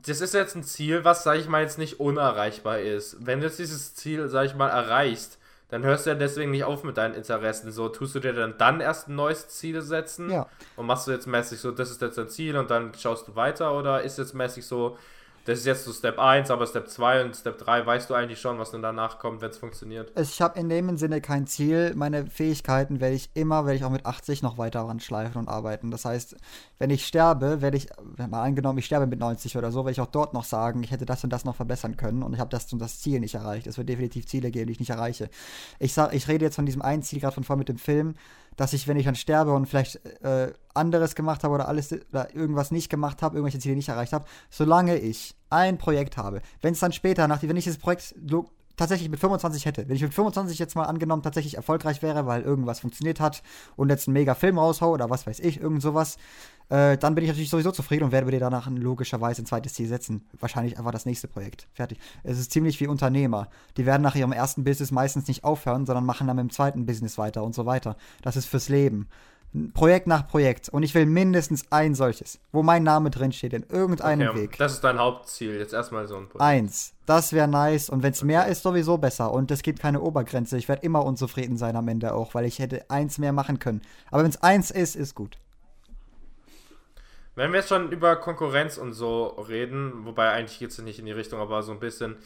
Das ist jetzt ein Ziel, was, sag ich mal, jetzt nicht unerreichbar ist. Wenn du jetzt dieses Ziel, sag ich mal, erreichst, dann hörst du ja deswegen nicht auf mit deinen Interessen. So, tust du dir dann, dann erst ein neues Ziel setzen? Ja. Und machst du jetzt mäßig so, das ist jetzt dein Ziel und dann schaust du weiter? Oder ist jetzt mäßig so, das ist jetzt so Step 1, aber Step 2 und Step 3 weißt du eigentlich schon, was dann danach kommt, wenn es funktioniert. Ich habe in dem Sinne kein Ziel. Meine Fähigkeiten werde ich immer, werde ich auch mit 80 noch weiter schleifen und arbeiten. Das heißt, wenn ich sterbe, werde ich, mal angenommen, ich sterbe mit 90 oder so, werde ich auch dort noch sagen, ich hätte das und das noch verbessern können und ich habe das und das Ziel nicht erreicht. Es wird definitiv Ziele geben, die ich nicht erreiche. Ich sag, ich rede jetzt von diesem einen Ziel gerade von vorhin mit dem Film dass ich, wenn ich dann sterbe und vielleicht äh, anderes gemacht habe oder alles oder irgendwas nicht gemacht habe, irgendwelche Ziele nicht erreicht habe, solange ich ein Projekt habe, wenn es dann später, nach, wenn ich dieses Projekt tatsächlich mit 25 hätte, wenn ich mit 25 jetzt mal angenommen tatsächlich erfolgreich wäre, weil irgendwas funktioniert hat und jetzt einen mega Film raushau oder was weiß ich, irgend sowas, äh, dann bin ich natürlich sowieso zufrieden und werde mir danach logischerweise ein zweites Ziel setzen. Wahrscheinlich einfach das nächste Projekt. Fertig. Es ist ziemlich wie Unternehmer. Die werden nach ihrem ersten Business meistens nicht aufhören, sondern machen dann mit dem zweiten Business weiter und so weiter. Das ist fürs Leben. Projekt nach Projekt. Und ich will mindestens ein solches, wo mein Name drinsteht, in irgendeinem okay, Weg. Das ist dein Hauptziel, jetzt erstmal so ein Projekt. Eins. Das wäre nice. Und wenn es okay. mehr ist, sowieso besser. Und es gibt keine Obergrenze. Ich werde immer unzufrieden sein am Ende auch, weil ich hätte eins mehr machen können. Aber wenn es eins ist, ist gut. Wenn wir jetzt schon über Konkurrenz und so reden, wobei eigentlich geht es nicht in die Richtung, aber so ein bisschen,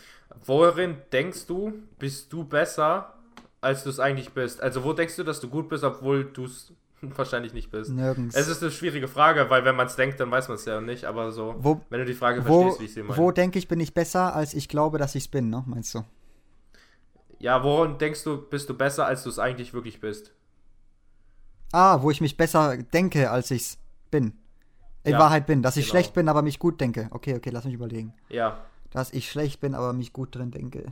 worin denkst du, bist du besser, als du es eigentlich bist? Also wo denkst du, dass du gut bist, obwohl du es wahrscheinlich nicht bist? Nirgends. Es ist eine schwierige Frage, weil wenn man es denkt, dann weiß man es ja nicht, aber so, wo, wenn du die Frage wo, verstehst, wie ich sie meine. Wo denke ich, bin ich besser, als ich glaube, dass ich es bin, ne? meinst du? Ja, worin denkst du, bist du besser, als du es eigentlich wirklich bist? Ah, wo ich mich besser denke, als ich es bin in ja, Wahrheit bin. Dass ich genau. schlecht bin, aber mich gut denke. Okay, okay, lass mich überlegen. Ja. Dass ich schlecht bin, aber mich gut drin denke.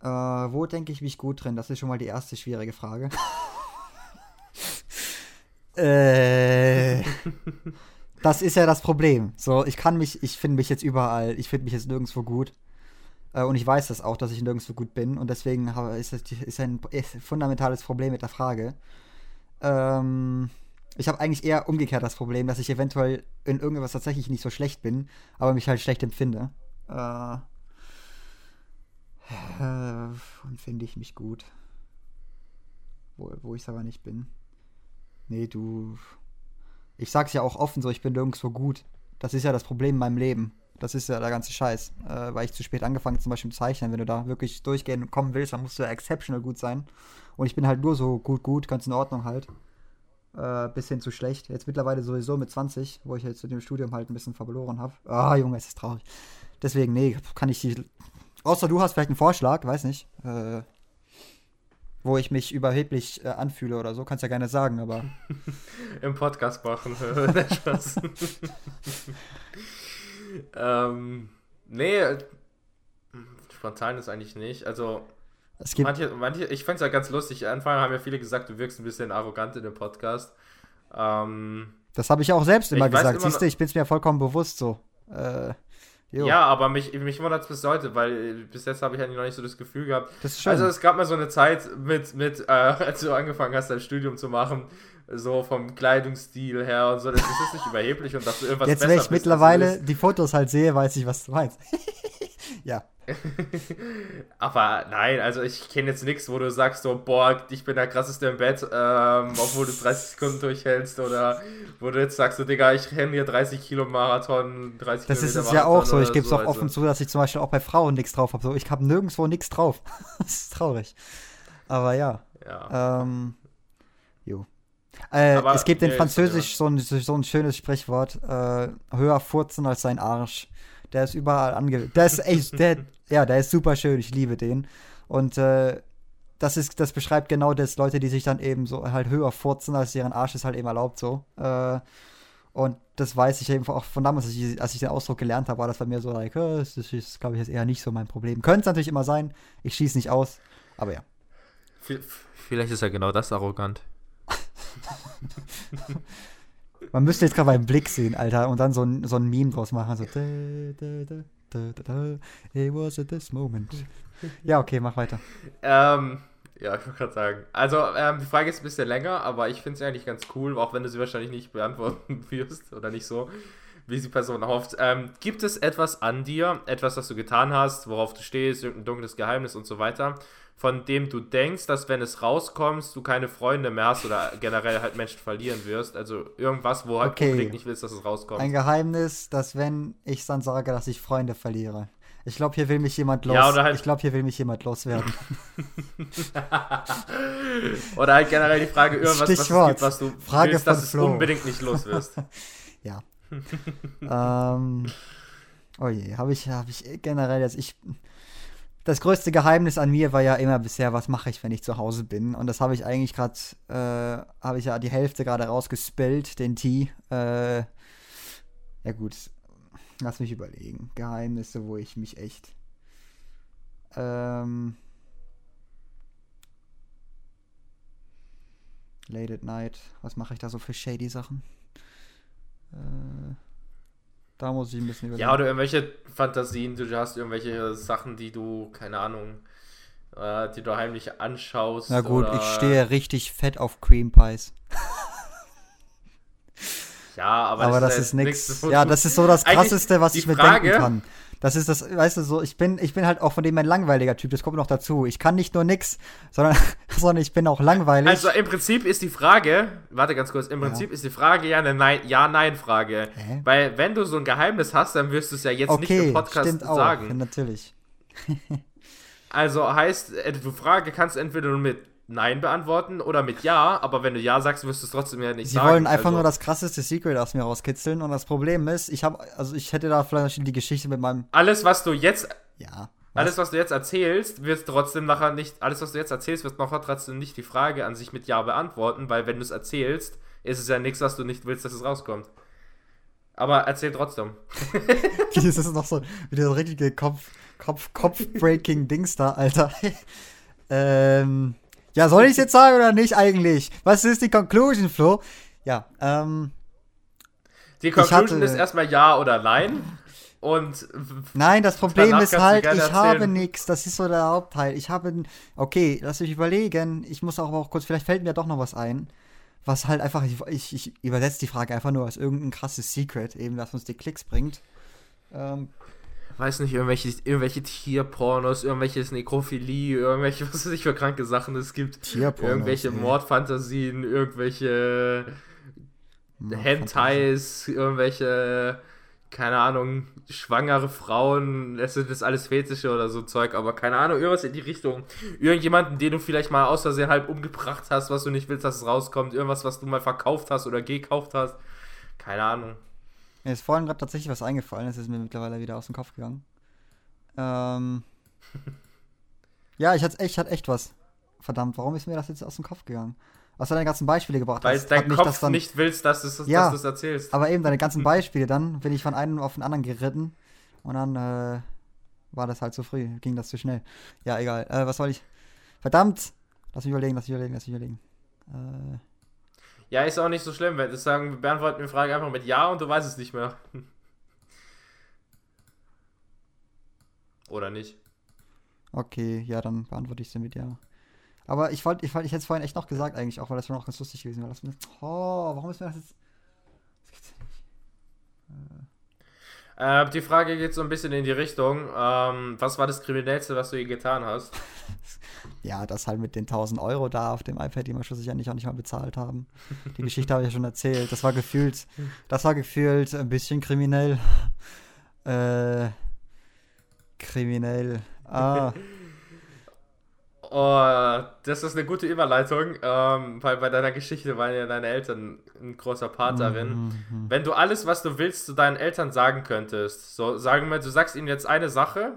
Äh, wo denke ich mich gut drin? Das ist schon mal die erste schwierige Frage. äh, das ist ja das Problem. So, ich kann mich, ich finde mich jetzt überall, ich finde mich jetzt nirgendwo gut. Äh, und ich weiß das auch, dass ich nirgendwo gut bin. Und deswegen ist das ist ein ist fundamentales Problem mit der Frage. Ähm, ich habe eigentlich eher umgekehrt das Problem, dass ich eventuell in irgendwas tatsächlich nicht so schlecht bin, aber mich halt schlecht empfinde. Äh, äh, finde ich mich gut. Wo, wo ich es aber nicht bin. Nee, du. Ich sag's ja auch offen so, ich bin nirgendwo gut. Das ist ja das Problem in meinem Leben. Das ist ja der ganze Scheiß. Äh, weil ich zu spät angefangen zum Beispiel im Zeichnen. Wenn du da wirklich durchgehen kommen willst, dann musst du ja exceptional gut sein. Und ich bin halt nur so gut, gut, ganz in Ordnung halt äh, bis hin zu schlecht. Jetzt mittlerweile sowieso mit 20, wo ich jetzt in dem Studium halt ein bisschen verloren habe. Ah, Junge, es ist traurig. Deswegen, nee, kann ich die. Außer du hast vielleicht einen Vorschlag, weiß nicht. Äh, wo ich mich überheblich äh, anfühle oder so, kannst ja gerne sagen, aber. Im Podcast machen. Spaß. ähm, nee, spontan ist eigentlich nicht. Also, es gibt manche, manche, ich fand es ja ganz lustig. Anfang haben ja viele gesagt, du wirkst ein bisschen arrogant in dem Podcast. Ähm, das habe ich auch selbst immer gesagt. immer Siehst du, ich bin es mir vollkommen bewusst so. Äh, ja, aber mich, mich wundert es bis heute, weil bis jetzt habe ich eigentlich noch nicht so das Gefühl gehabt. das. Also es gab mal so eine Zeit mit, mit äh, als du angefangen hast, dein Studium zu machen, so vom Kleidungsstil her und so, das ist nicht überheblich und dass du irgendwas Jetzt, besser wenn ich mittlerweile die Fotos halt sehe, weiß ich, was du meinst. ja. Aber nein, also ich kenne jetzt nichts, wo du sagst so, boah, ich bin der krasseste im Bett, ähm, obwohl du 30 Sekunden durchhältst oder wo du jetzt sagst so, Digga, ich renne hier 30 Kilo Marathon, 30 Das ist Kilometer es ja auch so. Ich gebe es auch also. offen zu, dass ich zum Beispiel auch bei Frauen nichts drauf habe. So, ich habe nirgendwo nichts drauf. das ist traurig. Aber ja. Ja. Ähm. Äh, Aber- es gibt in nee, Französisch so ein, so ein schönes Sprichwort: äh, höher furzen als sein Arsch. Der ist überall ange. Der ist echt, der, ja, der ist super schön. Ich liebe den. Und äh, das ist, das beschreibt genau das Leute, die sich dann eben so halt höher furzen, als deren Arsch ist halt eben erlaubt so. Äh, und das weiß ich eben auch von damals, als ich, als ich den Ausdruck gelernt habe, war das bei mir so, like, äh, das ist, glaube ich, jetzt eher nicht so mein Problem. Könnte es natürlich immer sein. Ich schieße nicht aus. Aber ja. Vielleicht ist ja genau das arrogant. Man müsste jetzt gerade beim Blick sehen, Alter, und dann so ein, so ein Meme draus machen. So, it was at this moment. Ja, okay, mach weiter. Ähm, ja, ich wollte gerade sagen. Also, ähm, die Frage ist ein bisschen länger, aber ich finde sie eigentlich ganz cool, auch wenn du sie wahrscheinlich nicht beantworten wirst oder nicht so, wie die Person hofft. Ähm, gibt es etwas an dir, etwas, was du getan hast, worauf du stehst, irgendein dunkles Geheimnis und so weiter, von dem du denkst, dass wenn es rauskommst, du keine Freunde mehr hast oder generell halt Menschen verlieren wirst? Also irgendwas, wo halt Okay. unbedingt nicht willst, dass es rauskommt. Ein Geheimnis, dass wenn ich dann sage, dass ich Freunde verliere. Ich glaube, hier will mich jemand los. Ja, oder halt- Ich glaube, hier will mich jemand loswerden. Oder halt generell die Frage, irgendwas, was es Stichwort. gibt, was du Frage willst, dass es Flo. unbedingt nicht los wirst. ja. ähm, oh je, habe ich, hab ich generell jetzt, ich, das größte Geheimnis an mir war ja immer bisher, was mache ich, wenn ich zu Hause bin? Und das habe ich eigentlich gerade, äh, habe ich ja die Hälfte gerade rausgespillt, den Tee. Äh, ja gut, lass mich überlegen. Geheimnisse, wo ich mich echt, ähm, Late at Night, was mache ich da so für shady Sachen? Äh, da muss ich ein bisschen überlegen. Ja, oder irgendwelche Fantasien, du hast irgendwelche Sachen, die du, keine Ahnung, äh, die du heimlich anschaust. Na gut, oder, ich stehe richtig fett auf Cream Pies. Ja, aber, Aber, das ja ist nichts, Ja, das ist so das Krasseste, was ich mir Frage- denken kann. Das ist das, weißt du, so, ich bin, ich bin halt auch von dem ein langweiliger Typ, das kommt noch dazu. Ich kann nicht nur nix, sondern, sondern ich bin auch langweilig. Also im Prinzip ist die Frage, warte ganz kurz, im Ja. Prinzip ist die Frage ja eine Nein- Ja-Nein-Frage. Hä? Weil wenn du so ein Geheimnis hast, dann wirst du es ja jetzt nicht okay, im Podcast stimmt auch, sagen. natürlich. Also heißt, äh, du Frage kannst entweder nur mit Nein beantworten oder mit Ja, aber wenn du Ja sagst, wirst du es trotzdem ja nicht Sie sagen. wollen einfach also, nur das krasseste Secret aus mir rauskitzeln und das Problem ist, ich habe, also ich hätte da vielleicht die Geschichte mit meinem, Alles, was du jetzt ja, Alles, was du jetzt erzählst, wird trotzdem nachher nicht, alles, was du jetzt erzählst, wird nachher trotzdem nicht die Frage an sich mit Ja beantworten, weil wenn du es erzählst, ist es ja nichts, was du nicht willst, dass es rauskommt. Aber erzähl trotzdem. das ist noch so, wieder so richtige Kopf, Kopf, Kopf-Breaking-Dings da, Alter. ähm, ja, soll ich es jetzt sagen oder nicht eigentlich? Was ist die Conclusion, Flo? Ja, ähm, Die Conclusion hatte- ist erstmal Ja oder Nein. Und nein, das Problem ist halt, ich erzählen. habe nichts. Das ist so der Hauptteil. Ich habe, okay, lass mich überlegen. Ich muss auch, auch kurz, vielleicht fällt mir doch noch was ein. Was halt einfach, ich, ich, ich übersetze die Frage einfach nur als irgendein krasses Secret, eben, was uns die Klicks bringt. Ähm, weiß nicht, irgendwelche, irgendwelche Tierpornos, irgendwelches Nekrophilie, irgendwelche, was weiß ich für kranke Sachen es gibt. Tierpornos, irgendwelche ey. Mordfantasien, irgendwelche Hentais, irgendwelche, keine Ahnung, schwangere Frauen, es sind das alles Fetische oder so Zeug, aber keine Ahnung, irgendwas in die Richtung. Irgendjemanden, den du vielleicht mal aus Versehen halb umgebracht hast, was du nicht willst, dass es rauskommt, irgendwas, was du mal verkauft hast oder gekauft hast. Keine Ahnung. Mir ist vorhin gerade tatsächlich was eingefallen, das ist mir mittlerweile wieder aus dem Kopf gegangen. Ähm, ja, ich hatte echt, ich hatte echt was. Verdammt, warum ist mir das jetzt aus dem Kopf gegangen? Was du deine ganzen Beispiele gebracht Weil hast. dein Kopf das dann, nicht willst, dass du es Ja, dass erzählst. Aber eben deine ganzen Beispiele, dann bin ich von einem auf den anderen geritten und dann äh, war das halt zu früh, ging das zu schnell. Ja, egal. Äh, was soll ich? Verdammt! Lass mich überlegen, lass mich überlegen, lass mich überlegen. Äh, Ja, ist auch nicht so schlimm. Wenn das sagen, wir beantworten die Frage einfach mit Ja und du weißt es nicht mehr. Oder nicht? okay, ja, dann beantworte ich sie mit Ja. Aber ich wollte, ich, ich hätte es vorhin echt noch gesagt eigentlich, auch weil das schon noch ganz lustig gewesen. Lass mich- Oh, warum ist mir das jetzt... Das gibt's ja nicht. Äh, die Frage geht so ein bisschen in die Richtung. Ähm, was war das Kriminellste, was du je getan hast? Ja, das halt mit den 1000 Euro da auf dem iPad, die wir schlussendlich auch nicht mal bezahlt haben. Die Geschichte habe ich ja schon erzählt. Das war gefühlt, das war gefühlt ein bisschen kriminell. Äh, kriminell. Ah, Oh, das ist eine gute Überleitung, ähm, weil bei deiner Geschichte waren ja deine Eltern ein großer Part darin. mhm. Wenn du alles, was du willst, zu deinen Eltern sagen könntest, so sagen wir, du sagst ihnen jetzt eine Sache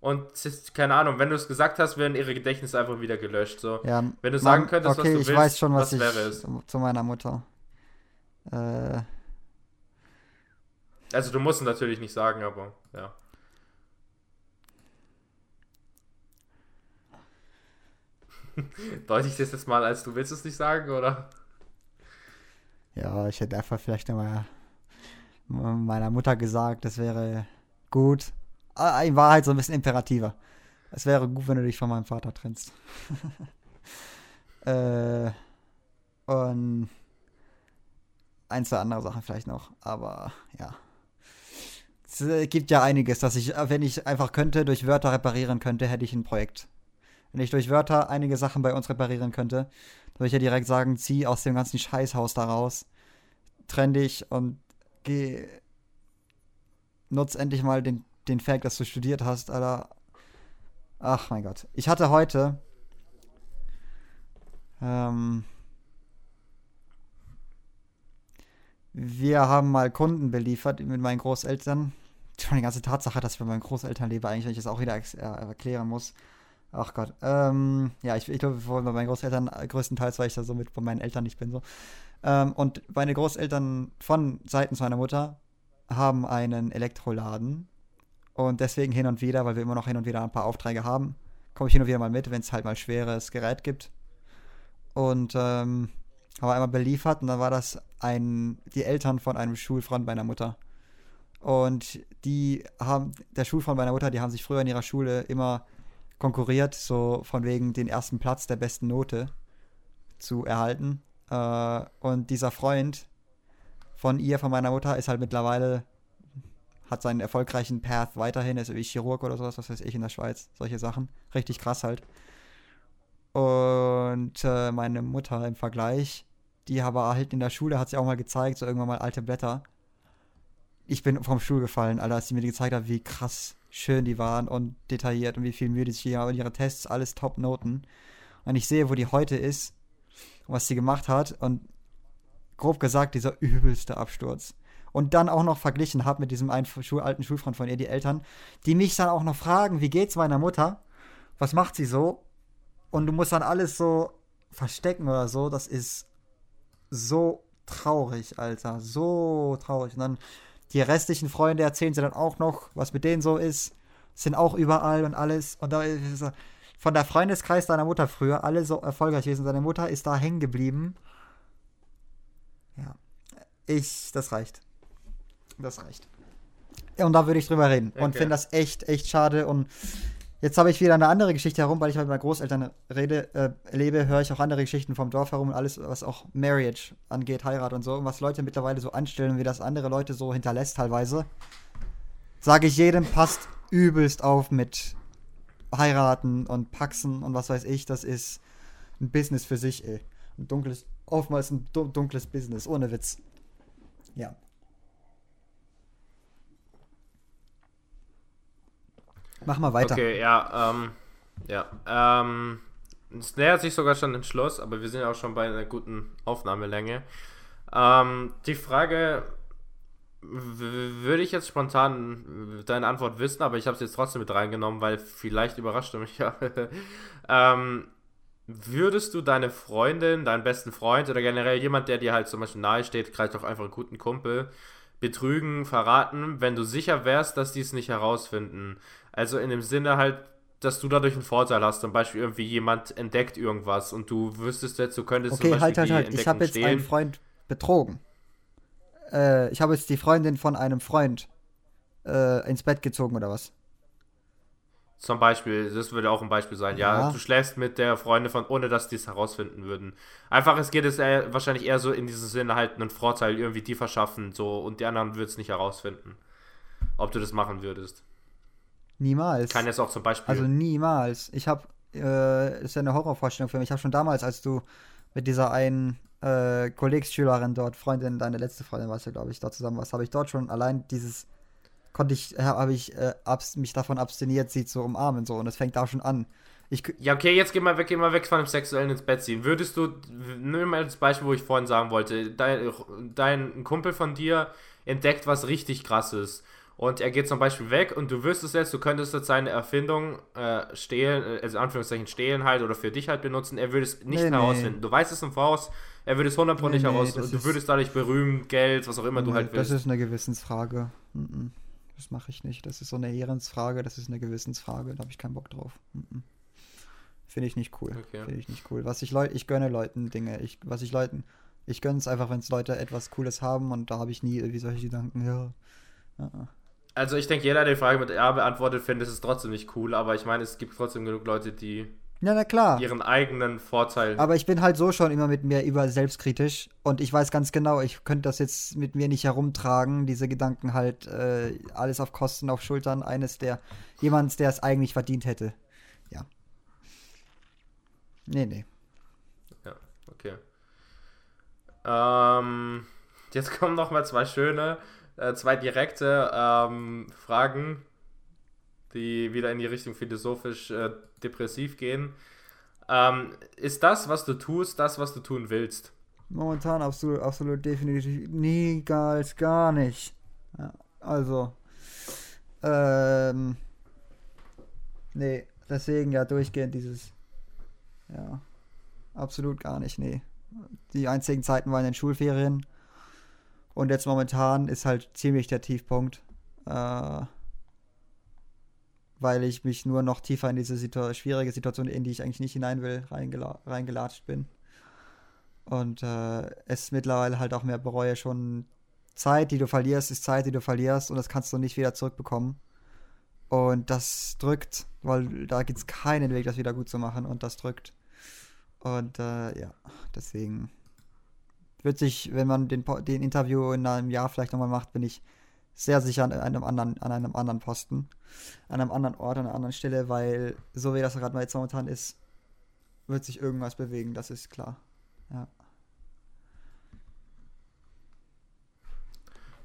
und keine Ahnung, wenn du es gesagt hast, werden ihre Gedächtnisse einfach wieder gelöscht. So. Ja, Wenn du sagen könntest, was okay, du ich willst, weiß schon, was, was ich wäre es? zu meiner Mutter. Äh, Also du musst es natürlich nicht sagen, aber ja. Deute ich das jetzt mal als du willst es nicht sagen, oder? ja, ich hätte einfach vielleicht nochmal meiner Mutter gesagt, das wäre gut. Ah, In Wahrheit so ein bisschen imperativer. Es wäre gut, wenn du dich von meinem Vater trennst. äh, und ein, zwei andere Sachen vielleicht noch, aber ja. Es gibt ja einiges, dass ich, wenn ich einfach könnte, durch Wörter reparieren könnte, hätte ich ein Projekt. Wenn ich durch Wörter einige Sachen bei uns reparieren könnte, würde ich ja direkt sagen, zieh aus dem ganzen Scheißhaus da raus, trenn dich und geh, nutz endlich mal den, den Fact, dass du studiert hast, Alter. Ach mein Gott. Ich hatte heute, ähm, wir haben mal Kunden beliefert mit meinen Großeltern. Schon die ganze Tatsache, dass ich bei meinen Großeltern lebe, eigentlich, wenn ich das auch wieder äh, erklären muss. Ach Gott. Ähm, ja, ich, ich glaube, bei meinen Großeltern äh, größtenteils, weil ich da so mit bei meinen Eltern nicht bin. So. Ähm, und meine Großeltern von seitens meiner Mutter haben einen Elektroladen. Und deswegen hin und wieder, weil wir immer noch hin und wieder ein paar Aufträge haben, komme ich hin und wieder mal mit, wenn es halt mal schweres Gerät gibt. Und ähm, habe einmal beliefert und dann war das ein, die Eltern von einem Schulfreund meiner Mutter. Und die haben, der Schulfreund meiner Mutter, die haben sich früher in ihrer Schule immer konkurriert, so von wegen den ersten Platz der besten Note zu erhalten. Äh, und dieser Freund von ihr, von meiner Mutter, ist halt mittlerweile, hat seinen erfolgreichen Path weiterhin, ist wie Chirurg oder sowas, was weiß ich, in der Schweiz, solche Sachen. Richtig krass halt. Und äh, meine Mutter im Vergleich, die aber halt in der Schule hat sie auch mal gezeigt, so irgendwann mal alte Blätter. Ich bin vom Stuhl gefallen, Alter, als sie mir gezeigt hat, wie krass schön die waren und detailliert und wie viel Mühe die sich hier und ihre Tests, alles Top-Noten. Und ich sehe, wo die heute ist und was sie gemacht hat und grob gesagt, dieser übelste Absturz. Und dann auch noch verglichen habe mit diesem einen Schul alten Schulfreund von ihr, die Eltern, die mich dann auch noch fragen, wie geht's meiner Mutter? Was macht sie so? Und du musst dann alles so verstecken oder so. Das ist so traurig, Alter. So traurig. Und dann die restlichen Freunde erzählen sie dann auch noch, was mit denen so ist. Sind auch überall und alles. Und da ist so- von der Freundeskreis deiner Mutter früher, alle so erfolgreich gewesen. Deine Mutter ist da hängen geblieben. Ja. Ich, das reicht. Das reicht. Und da würde ich drüber reden. Und Okay. finde das echt, echt schade. Und jetzt habe ich wieder eine andere Geschichte herum, weil ich mit meinen Großeltern rede, äh, lebe, höre ich auch andere Geschichten vom Dorf herum und alles, was auch Marriage angeht, Heirat und so, und was Leute mittlerweile so anstellen, wie das andere Leute so hinterlässt teilweise. Sage ich jedem, passt übelst auf mit heiraten und Paxen und was weiß ich, das ist ein Business für sich, ey. Ein dunkles, oftmals ein du- dunkles Business, ohne Witz. Ja. Mach mal weiter. Okay, ja, ähm, ja, ähm, es nähert sich sogar schon den Schluss, aber wir sind ja auch schon bei einer guten Aufnahmelänge. Ähm, die Frage würde ich jetzt spontan deine Antwort wissen, aber ich habe es jetzt trotzdem mit reingenommen, weil vielleicht überrascht du mich ja. ähm, würdest du deine Freundin, deinen besten Freund oder generell jemand, der dir halt zum Beispiel nahe steht, vielleicht auch einfach einen guten Kumpel, betrügen, verraten, wenn du sicher wärst, dass die es nicht herausfinden? Also in dem Sinne halt, dass du dadurch einen Vorteil hast. Zum Beispiel irgendwie jemand entdeckt irgendwas und du wüsstest jetzt, du könntest okay, zum halt, Beispiel halt, halt. Ich habe jetzt stehlen. einen Freund betrogen. Äh, ich habe jetzt die Freundin von einem Freund äh, ins Bett gezogen oder was? Zum Beispiel, das würde auch ein Beispiel sein. Ja, ja du schläfst mit der Freundin von, ohne dass die es herausfinden würden. Einfach, es geht es eher, wahrscheinlich eher so in diesem Sinne halt einen Vorteil irgendwie die verschaffen, so und die anderen würden es nicht herausfinden. Ob du das machen würdest. Niemals. Kann jetzt auch zum Beispiel. Also niemals. Ich habe, äh, ist ja eine Horrorvorstellung für mich. Ich habe schon damals, als du mit dieser einen äh, Kollegsschülerin dort, Freundin, deine letzte Freundin warst ja, glaube ich, da zusammen warst, habe ich dort schon allein dieses konnte ich, äh, habe ich äh, mich davon absteniert, sie zu umarmen so und es fängt da schon an. Ich, ja, okay, jetzt geh mal weg, geh mal weg von dem Sexuellen ins Bett ziehen. Würdest du, nimm mal das Beispiel, wo ich vorhin sagen wollte, dein, dein Kumpel von dir entdeckt was richtig krasses und er geht zum Beispiel weg und du wüsstest jetzt, du könntest jetzt seine Erfindung äh, stehlen, äh, also in Anführungszeichen stehlen halt oder für dich halt benutzen, er würde es nicht nee, herausfinden. Nee. Du weißt es im Voraus, er würde es 100% nee, nicht heraus, du würdest dadurch berühmt, Geld, was auch immer du halt willst. Das ist eine Gewissensfrage. Das mache ich nicht. Das ist so eine Ehrensfrage, das ist eine Gewissensfrage, da habe ich keinen Bock drauf. Finde ich nicht cool. Okay. Finde ich nicht cool. Was ich Leute, ich gönne Leuten Dinge. Ich, was ich Leuten, ich gönne es einfach, wenn es Leute etwas Cooles haben und da habe ich nie irgendwie solche Gedanken, ja. Also ich denke, jeder, der die Frage mit Ja beantwortet, findet es trotzdem nicht cool, aber ich meine, es gibt trotzdem genug Leute, die ja, na klar. Ihren eigenen Vorteil. Aber ich bin halt so schon immer mit mir über selbstkritisch und ich weiß ganz genau, ich könnte das jetzt mit mir nicht herumtragen, diese Gedanken halt äh, alles auf Kosten, auf Schultern eines der, jemands, der es eigentlich verdient hätte. Ja. Nee, nee. Ja, okay. Ähm, jetzt kommen noch mal zwei schöne, äh, zwei direkte ähm, Fragen die wieder in die Richtung philosophisch äh, depressiv gehen. Ähm, ist das, was du tust, das, was du tun willst? Momentan absolut, absolut definitiv niemals gar nicht. Ja, also, ähm, nee, deswegen ja durchgehend dieses, ja, absolut gar nicht, nee. Die einzigen Zeiten waren in den Schulferien und jetzt momentan ist halt ziemlich der Tiefpunkt. Äh, weil ich mich nur noch tiefer in diese Situ schwierige Situation, in die ich eigentlich nicht hinein will, reingela reingelatscht bin. Und äh, es mittlerweile halt auch mehr bereue schon. Zeit, die du verlierst, ist Zeit, die du verlierst und das kannst du nicht wieder zurückbekommen. Und das drückt, weil da gibt es keinen Weg, das wieder gut zu machen und das drückt. Und äh, ja, deswegen wird sich, wenn man den, den Interview in einem Jahr vielleicht nochmal macht, bin ich sehr sicher an einem anderen, an einem anderen Posten, an einem anderen Ort, an einer anderen Stelle, weil so wie das gerade mal jetzt momentan ist, wird sich irgendwas bewegen, das ist klar. Ja.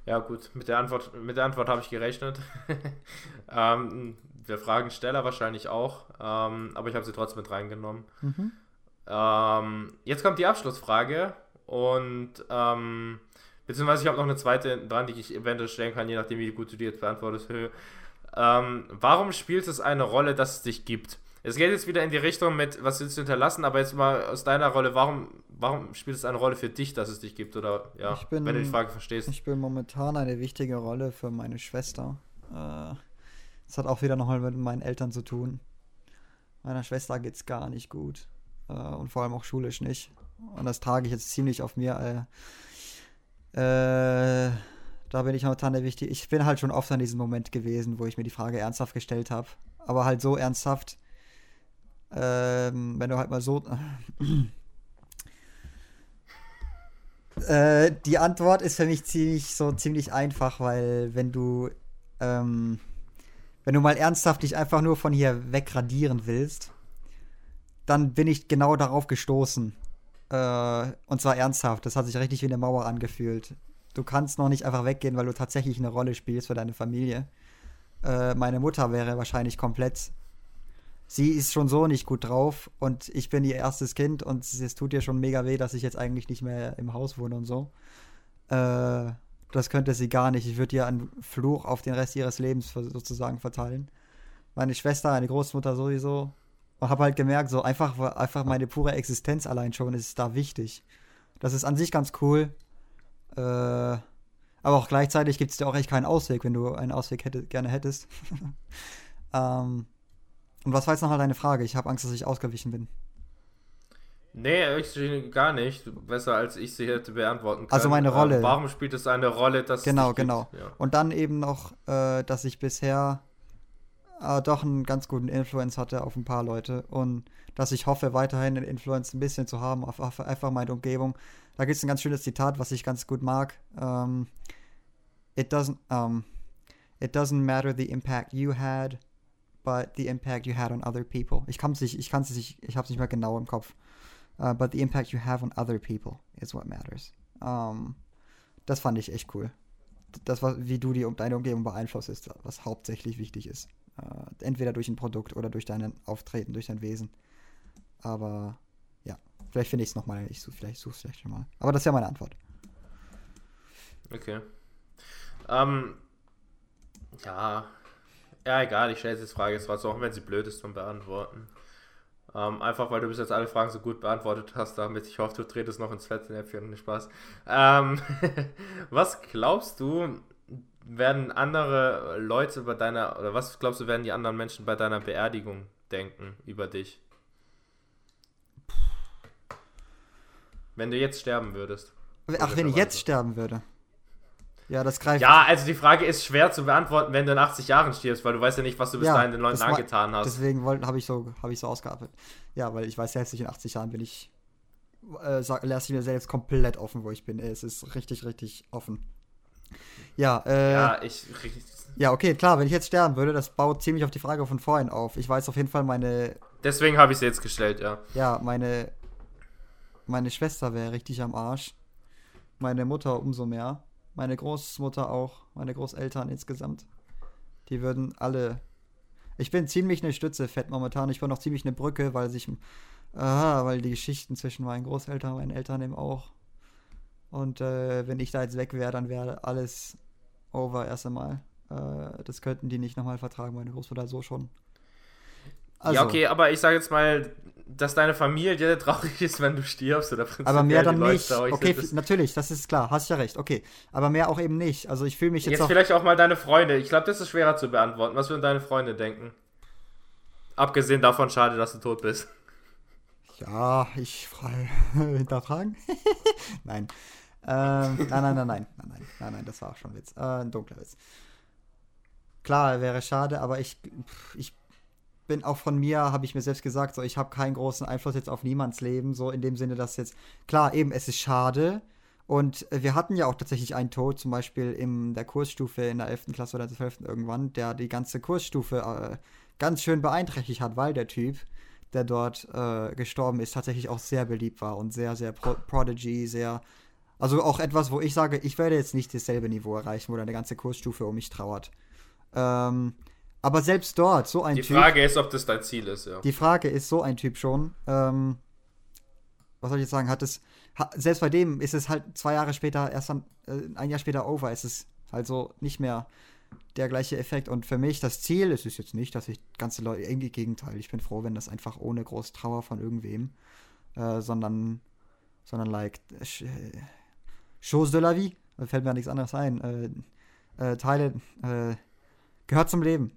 Ja, gut, mit der Antwort, mit der Antwort habe ich gerechnet. ähm, der Fragensteller wahrscheinlich auch, ähm, aber ich habe sie trotzdem mit reingenommen. Mhm. Ähm, jetzt kommt die Abschlussfrage und ähm, Beziehungsweise ich habe noch eine zweite dran, die ich eventuell stellen kann, je nachdem, wie gut du die jetzt beantwortest. Ähm, warum spielt es eine Rolle, dass es dich gibt? Es geht jetzt wieder in die Richtung mit, was willst du hinterlassen, aber jetzt mal aus deiner Rolle, warum, warum spielt es eine Rolle für dich, dass es dich gibt? Oder ja, bin, wenn du die Frage verstehst. Ich bin momentan eine wichtige Rolle für meine Schwester. Äh, das hat auch wieder nochmal mit meinen Eltern zu tun. Meiner Schwester geht es gar nicht gut. Äh, und vor allem auch schulisch nicht. Und das trage ich jetzt ziemlich auf mir. Äh, da bin ich momentan der wichtig. Ich bin halt schon oft an diesem Moment gewesen, wo ich mir die Frage ernsthaft gestellt habe. Aber halt so ernsthaft, ähm, wenn du halt mal so. äh, die Antwort ist für mich ziemlich so ziemlich einfach, weil wenn du ähm, wenn du mal ernsthaft dich einfach nur von hier wegradieren willst, dann bin ich genau darauf gestoßen. Äh, und zwar ernsthaft. Das hat sich richtig wie eine Mauer angefühlt. Du kannst noch nicht einfach weggehen, weil du tatsächlich eine Rolle spielst für deine Familie. Äh, meine Mutter wäre wahrscheinlich komplett. Sie ist schon so nicht gut drauf und ich bin ihr erstes Kind und es tut ihr schon mega weh, dass ich jetzt eigentlich nicht mehr im Haus wohne und so. Äh, das könnte sie gar nicht. Ich würde ihr einen Fluch auf den Rest ihres Lebens sozusagen verteilen. Meine Schwester, eine Großmutter sowieso, Und habe halt gemerkt, so einfach, einfach meine pure Existenz allein schon ist da wichtig. Das ist an sich ganz cool. Äh, aber auch gleichzeitig gibt es dir auch echt keinen Ausweg, wenn du einen Ausweg hätte, gerne hättest. ähm, und was war jetzt noch deine Frage? Ich habe Angst, dass ich ausgewichen bin. Nee, ich, gar nicht. Besser als ich sie hätte beantworten können. Also meine Rolle. Ähm, warum spielt es eine Rolle, dass Genau, genau. Ja. Und dann eben noch, äh, dass ich bisher äh, doch einen ganz guten Influence hatte auf ein paar Leute und dass ich hoffe, weiterhin einen Influence ein bisschen zu haben auf, auf einfach meine Umgebung. Da gibt es ein ganz schönes Zitat, was ich ganz gut mag. Um, ähm, it doesn't um, it doesn't matter the impact you had, but the impact you had on other people. Ich kann es nicht, ich kann ich habe es nicht mehr genau im Kopf. Uh, but the impact you have on other people is what matters. Um, das fand ich echt cool. Das, was, wie du die, deine Umgebung beeinflusst, ist, was hauptsächlich wichtig ist. Uh, entweder durch ein Produkt oder durch dein Auftreten, durch dein Wesen. Aber ja, vielleicht finde ich es nochmal. Ich such, vielleicht suche es vielleicht schon mal. Aber das ist ja meine Antwort. Okay. Ähm, ja. Ja, egal, ich stelle jetzt die Frage jetzt was, auch wenn sie blöd ist zum Beantworten. Ähm, einfach weil du bis jetzt alle Fragen so gut beantwortet hast, damit ich hoffe, du tretest noch ins Fettnäpfchen. Spaß. Ähm, was glaubst du, werden andere Leute bei deiner, oder was glaubst du, werden die anderen Menschen bei deiner Beerdigung denken über dich? Wenn du jetzt sterben würdest. Ach, wenn ich jetzt sterben würde. Ja, das greift. Ja, also die Frage ist schwer zu beantworten, wenn du in 80 Jahren stirbst, weil du weißt ja nicht, was du bis ja, dahin den Leuten angetan hast. Deswegen habe ich, so, hab ich so ausgearbeitet. Ja, weil ich weiß ja jetzt nicht, in 80 Jahren bin ich. Äh, lasse ich mir selbst komplett offen, wo ich bin. Es ist richtig, richtig offen. Ja, äh. Ja, ich. Ja, okay, klar, wenn ich jetzt sterben würde, das baut ziemlich auf die Frage von vorhin auf. Ich weiß auf jeden Fall meine. Deswegen habe ich sie jetzt gestellt, ja. Ja, meine. Meine Schwester wäre richtig am Arsch. Meine Mutter umso mehr meine Großmutter auch, meine Großeltern insgesamt. Die würden alle. Ich bin ziemlich eine Stütze fett momentan. Ich bin noch ziemlich eine Brücke, weil sich. Aha, weil die Geschichten zwischen meinen Großeltern und meinen Eltern eben auch. Und äh, wenn ich da jetzt weg wäre, dann wäre alles over erst einmal. Äh, das könnten die nicht nochmal vertragen, meine Großmutter so schon. Also, ja, okay, aber ich sage jetzt mal, dass deine Familie traurig ist, wenn du stirbst oder Aber mehr dann nicht. Okay, sind, natürlich, das ist klar, hast ja recht. Okay, aber mehr auch eben nicht. Also ich fühle mich jetzt, jetzt auch vielleicht auch mal deine Freunde. Ich glaube, das ist schwerer zu beantworten. Was würden deine Freunde denken? Abgesehen davon, schade, dass du tot bist. Ja, ich frei hinterfragen. nein. Ähm, nein, nein, nein, nein, nein, nein, nein, nein, das war auch schon ein Witz. Äh, ein dunkler Witz. Klar, wäre schade, aber ich, ich bin auch von mir, habe ich mir selbst gesagt, so ich habe keinen großen Einfluss jetzt auf niemands Leben, so in dem Sinne, dass jetzt, klar, eben, es ist schade. Und wir hatten ja auch tatsächlich einen Tod, zum Beispiel in der Kursstufe in der 11. Klasse oder der 12. irgendwann, der die ganze Kursstufe äh, ganz schön beeinträchtigt hat, weil der Typ, der dort äh, gestorben ist, tatsächlich auch sehr beliebt war und sehr, sehr Pro Prodigy, sehr. Also auch etwas, wo ich sage, ich werde jetzt nicht dasselbe Niveau erreichen, wo eine ganze Kursstufe um mich trauert. Ähm, aber selbst dort, so ein die Typ. Die Frage ist, ob das dein Ziel ist, ja. Die Frage ist, so ein Typ schon. Ähm, was soll ich jetzt sagen? Hat es. Ha, selbst bei dem ist es halt zwei Jahre später, erst dann, äh, ein Jahr später over. Es ist also nicht mehr der gleiche Effekt. Und für mich das Ziel, es ist jetzt nicht, dass ich ganze Leute, irgendwie Gegenteil. Ich bin froh, wenn das einfach ohne groß Trauer von irgendwem, äh, sondern, sondern like, äh, Chose de la vie, da fällt mir nichts anderes ein. Äh, äh, Teile, äh, gehört zum Leben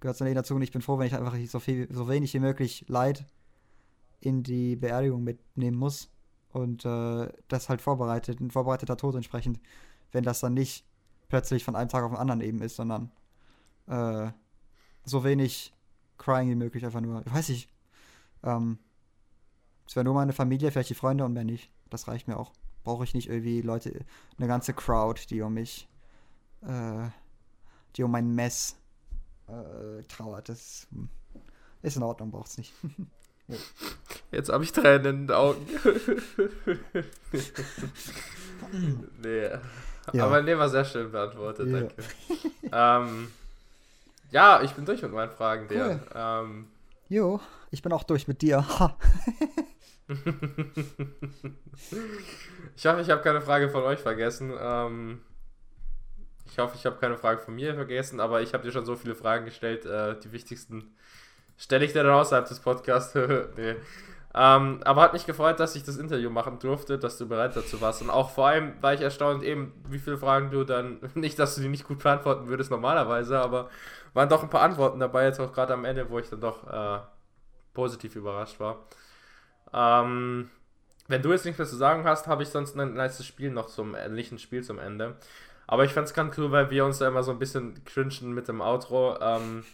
gehört es dann dazu und ich bin froh, wenn ich einfach so, viel, so wenig wie möglich Leid in die Beerdigung mitnehmen muss und äh, das halt vorbereitet, ein vorbereiteter Tod entsprechend, wenn das dann nicht plötzlich von einem Tag auf den anderen eben ist, sondern äh, so wenig Crying wie möglich einfach nur, ich weiß nicht, ähm, es wäre nur meine Familie, vielleicht die Freunde und mehr nicht. Das reicht mir auch. Brauche ich nicht irgendwie Leute, eine ganze Crowd, die um mich, äh, die um mein Mess äh, trauert. Das ist in Ordnung, braucht es nicht. Jetzt habe ich Tränen in den Augen. nee. Ja. Aber nee, war sehr schön beantwortet, ja. danke. ähm, ja, ich bin durch mit meinen Fragen, cool. Ähm, jo, ich bin auch durch mit dir. ich hoffe, ich habe keine Frage von euch vergessen. Ähm, ich hoffe, ich habe keine Frage von mir vergessen, aber ich habe dir schon so viele Fragen gestellt. Äh, die wichtigsten Stelle ich dir dann außerhalb des Podcasts. nee. Ähm, aber hat mich gefreut, dass ich das Interview machen durfte, dass du bereit dazu warst. Und auch vor allem war ich erstaunt, eben, wie viele Fragen du dann, nicht, dass du die nicht gut beantworten würdest normalerweise, aber waren doch ein paar Antworten dabei, jetzt auch gerade am Ende, wo ich dann doch äh, positiv überrascht war. Ähm, wenn du jetzt nichts mehr zu sagen hast, habe ich sonst ein nice Spiel noch zum ähnlichen Spiel zum Ende. Aber ich fand es ganz cool, weil wir uns da immer so ein bisschen cringen mit dem Outro. Ähm,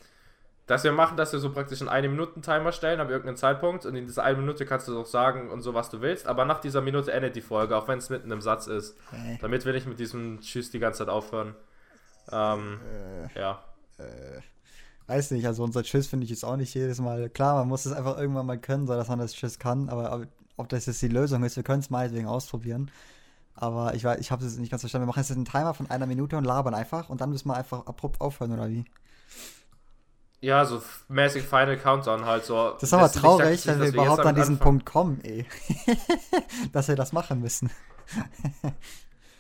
dass wir machen, dass wir so praktisch einen 1-Minuten-Timer stellen, ab irgendeinem Zeitpunkt. Und in dieser einen Minute kannst du auch sagen und so, was du willst. Aber nach dieser Minute endet die Folge, auch wenn es mitten im Satz ist. Okay. Damit will ich mit diesem Tschüss die ganze Zeit aufhören. Ähm, äh, ja. Äh, weiß nicht, also unser Tschüss finde ich jetzt auch nicht jedes Mal. Klar, man muss es einfach irgendwann mal können, so dass man das Tschüss kann. Aber ob das jetzt die Lösung ist, wir können es meinetwegen ausprobieren. Aber ich, ich habe es nicht ganz verstanden. Wir machen jetzt einen Timer von einer Minute und labern einfach und dann müssen wir einfach abrupt aufhören, oder wie? Ja, so mäßig Final Countdown halt so. Das ist aber traurig, wenn wir überhaupt an diesen anfangen. Punkt kommen, ey. dass wir das machen müssen.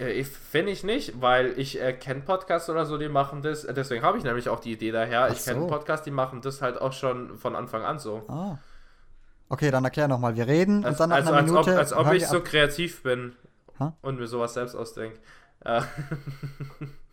Äh, Finde ich nicht, weil ich äh, kenne Podcasts oder so, die machen das. Deswegen habe ich nämlich auch die Idee daher. Ach ich kenne so. Podcasts, die machen das halt auch schon von Anfang an so. Ah. Okay, dann erklär nochmal. Wir reden als, und dann nach also, einer als Minute. Ob, als ob ich so kreativ bin ha? und mir sowas selbst ausdenke. Äh,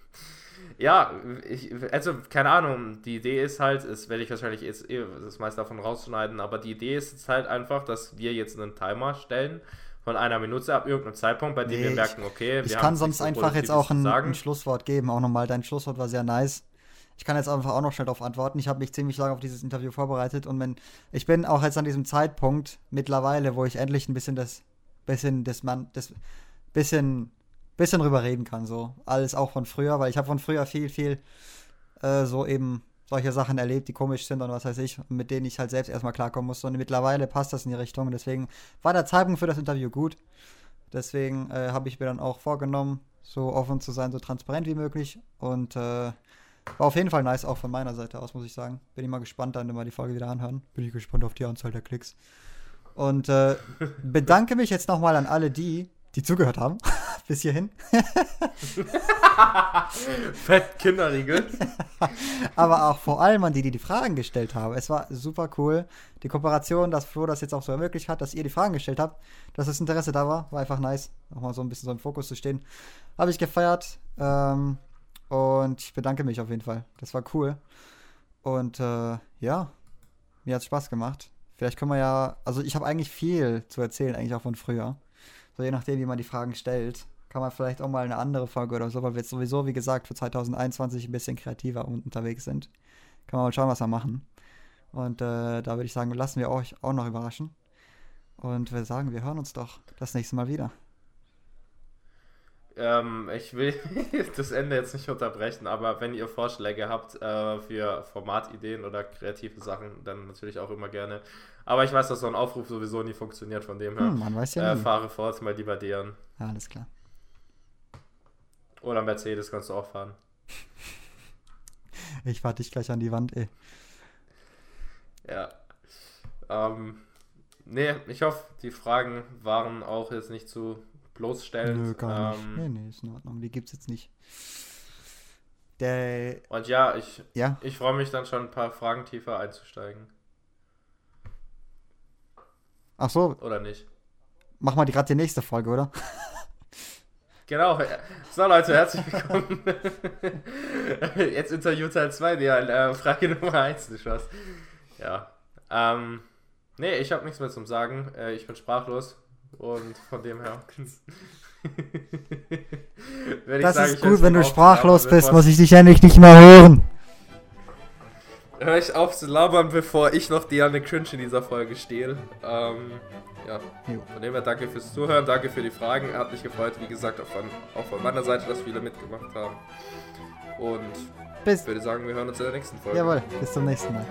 ja, ich, also keine Ahnung, die Idee ist halt, das werde ich wahrscheinlich jetzt eh das meiste davon rausschneiden, aber die Idee ist jetzt halt einfach, dass wir jetzt einen Timer stellen von einer Minute ab irgendeinem Zeitpunkt, bei dem nee, wir merken, okay, wir ich kann sonst so einfach jetzt auch ein, ein, Schlusswort geben, auch nochmal. Dein Schlusswort war sehr nice. Ich kann jetzt einfach auch noch schnell darauf antworten. Ich habe mich ziemlich lange auf dieses Interview vorbereitet und wenn, ich bin auch jetzt an diesem Zeitpunkt mittlerweile, wo ich endlich ein bisschen das, bisschen das, man, das, bisschen bisschen drüber reden kann, so. Alles auch von früher, weil ich habe von früher viel, viel äh, so eben solche Sachen erlebt, die komisch sind und was weiß ich, mit denen ich halt selbst erstmal klarkommen musste. Und mittlerweile passt das in die Richtung. Deswegen war der Zeitpunkt für das Interview gut. Deswegen äh, habe ich mir dann auch vorgenommen, so offen zu sein, so transparent wie möglich. Und äh, war auf jeden Fall nice, auch von meiner Seite aus, muss ich sagen. Bin ich mal gespannt, dann immer die Folge wieder anhören. Bin ich gespannt auf die Anzahl der Klicks. Und äh, bedanke mich jetzt nochmal an alle die, die zugehört haben. Bis hierhin. Fett Kinderriegel. Aber auch vor allem an die, die die Fragen gestellt haben. Es war super cool. Die Kooperation, dass Flo das jetzt auch so ermöglicht hat, dass ihr die Fragen gestellt habt, dass das Interesse da war, war einfach nice. Nochmal so ein bisschen so im Fokus zu stehen. Habe ich gefeiert. Ähm, und ich bedanke mich auf jeden Fall. Das war cool. Und äh, ja, mir hat es Spaß gemacht. Vielleicht können wir ja, also ich habe eigentlich viel zu erzählen, eigentlich auch von früher. So je nachdem, wie man die Fragen stellt, kann man vielleicht auch mal eine andere Folge oder so, weil wir jetzt sowieso, wie gesagt, für 2021 ein bisschen kreativer unterwegs sind. Kann man mal schauen, was wir machen. Und äh, da würde ich sagen, lassen wir euch auch noch überraschen. Und wir sagen, wir hören uns doch das nächste Mal wieder. Ähm, ich will das Ende jetzt nicht unterbrechen, aber wenn ihr Vorschläge habt äh, für Formatideen oder kreative Sachen, dann natürlich auch immer gerne. Aber ich weiß, dass so ein Aufruf sowieso nie funktioniert, von dem her. Hm, man weiß ja äh, Fahre fort, mal lieber deren. Ja, alles klar. Oder Mercedes kannst du auch fahren. ich fahr dich gleich an die Wand, ey. Ja. Ähm, nee, ich hoffe, die Fragen waren auch jetzt nicht zu bloßstellend. Nö, gar nicht. Ähm, nee, nee, ist in Ordnung. Die gibt's jetzt nicht. Der, und ja, ich, ja? ich freue mich dann schon ein paar Fragen tiefer einzusteigen. Ach so. Oder nicht? Mach mal gerade die nächste Folge, oder? Genau. So, Leute, herzlich willkommen. Jetzt Interview Teil 2, ja, äh, Frage Nummer 1, nicht was. Ja. Ähm, nee, ich habe nichts mehr zum Sagen. Äh, ich bin sprachlos. Und von dem her. das sagen, ist gut, wenn du sprachlos bist, muss ich dich endlich nicht mehr hören. Hör ich auf zu labern, bevor ich noch Diane Cringe in dieser Folge stehle. Ähm, ja, von dem her danke fürs Zuhören, danke für die Fragen. Hat mich gefreut, wie gesagt, auch von, auch von meiner Seite, dass viele mitgemacht haben. Und bis. ich würde sagen, wir hören uns in der nächsten Folge. Jawohl, bis zum nächsten Mal.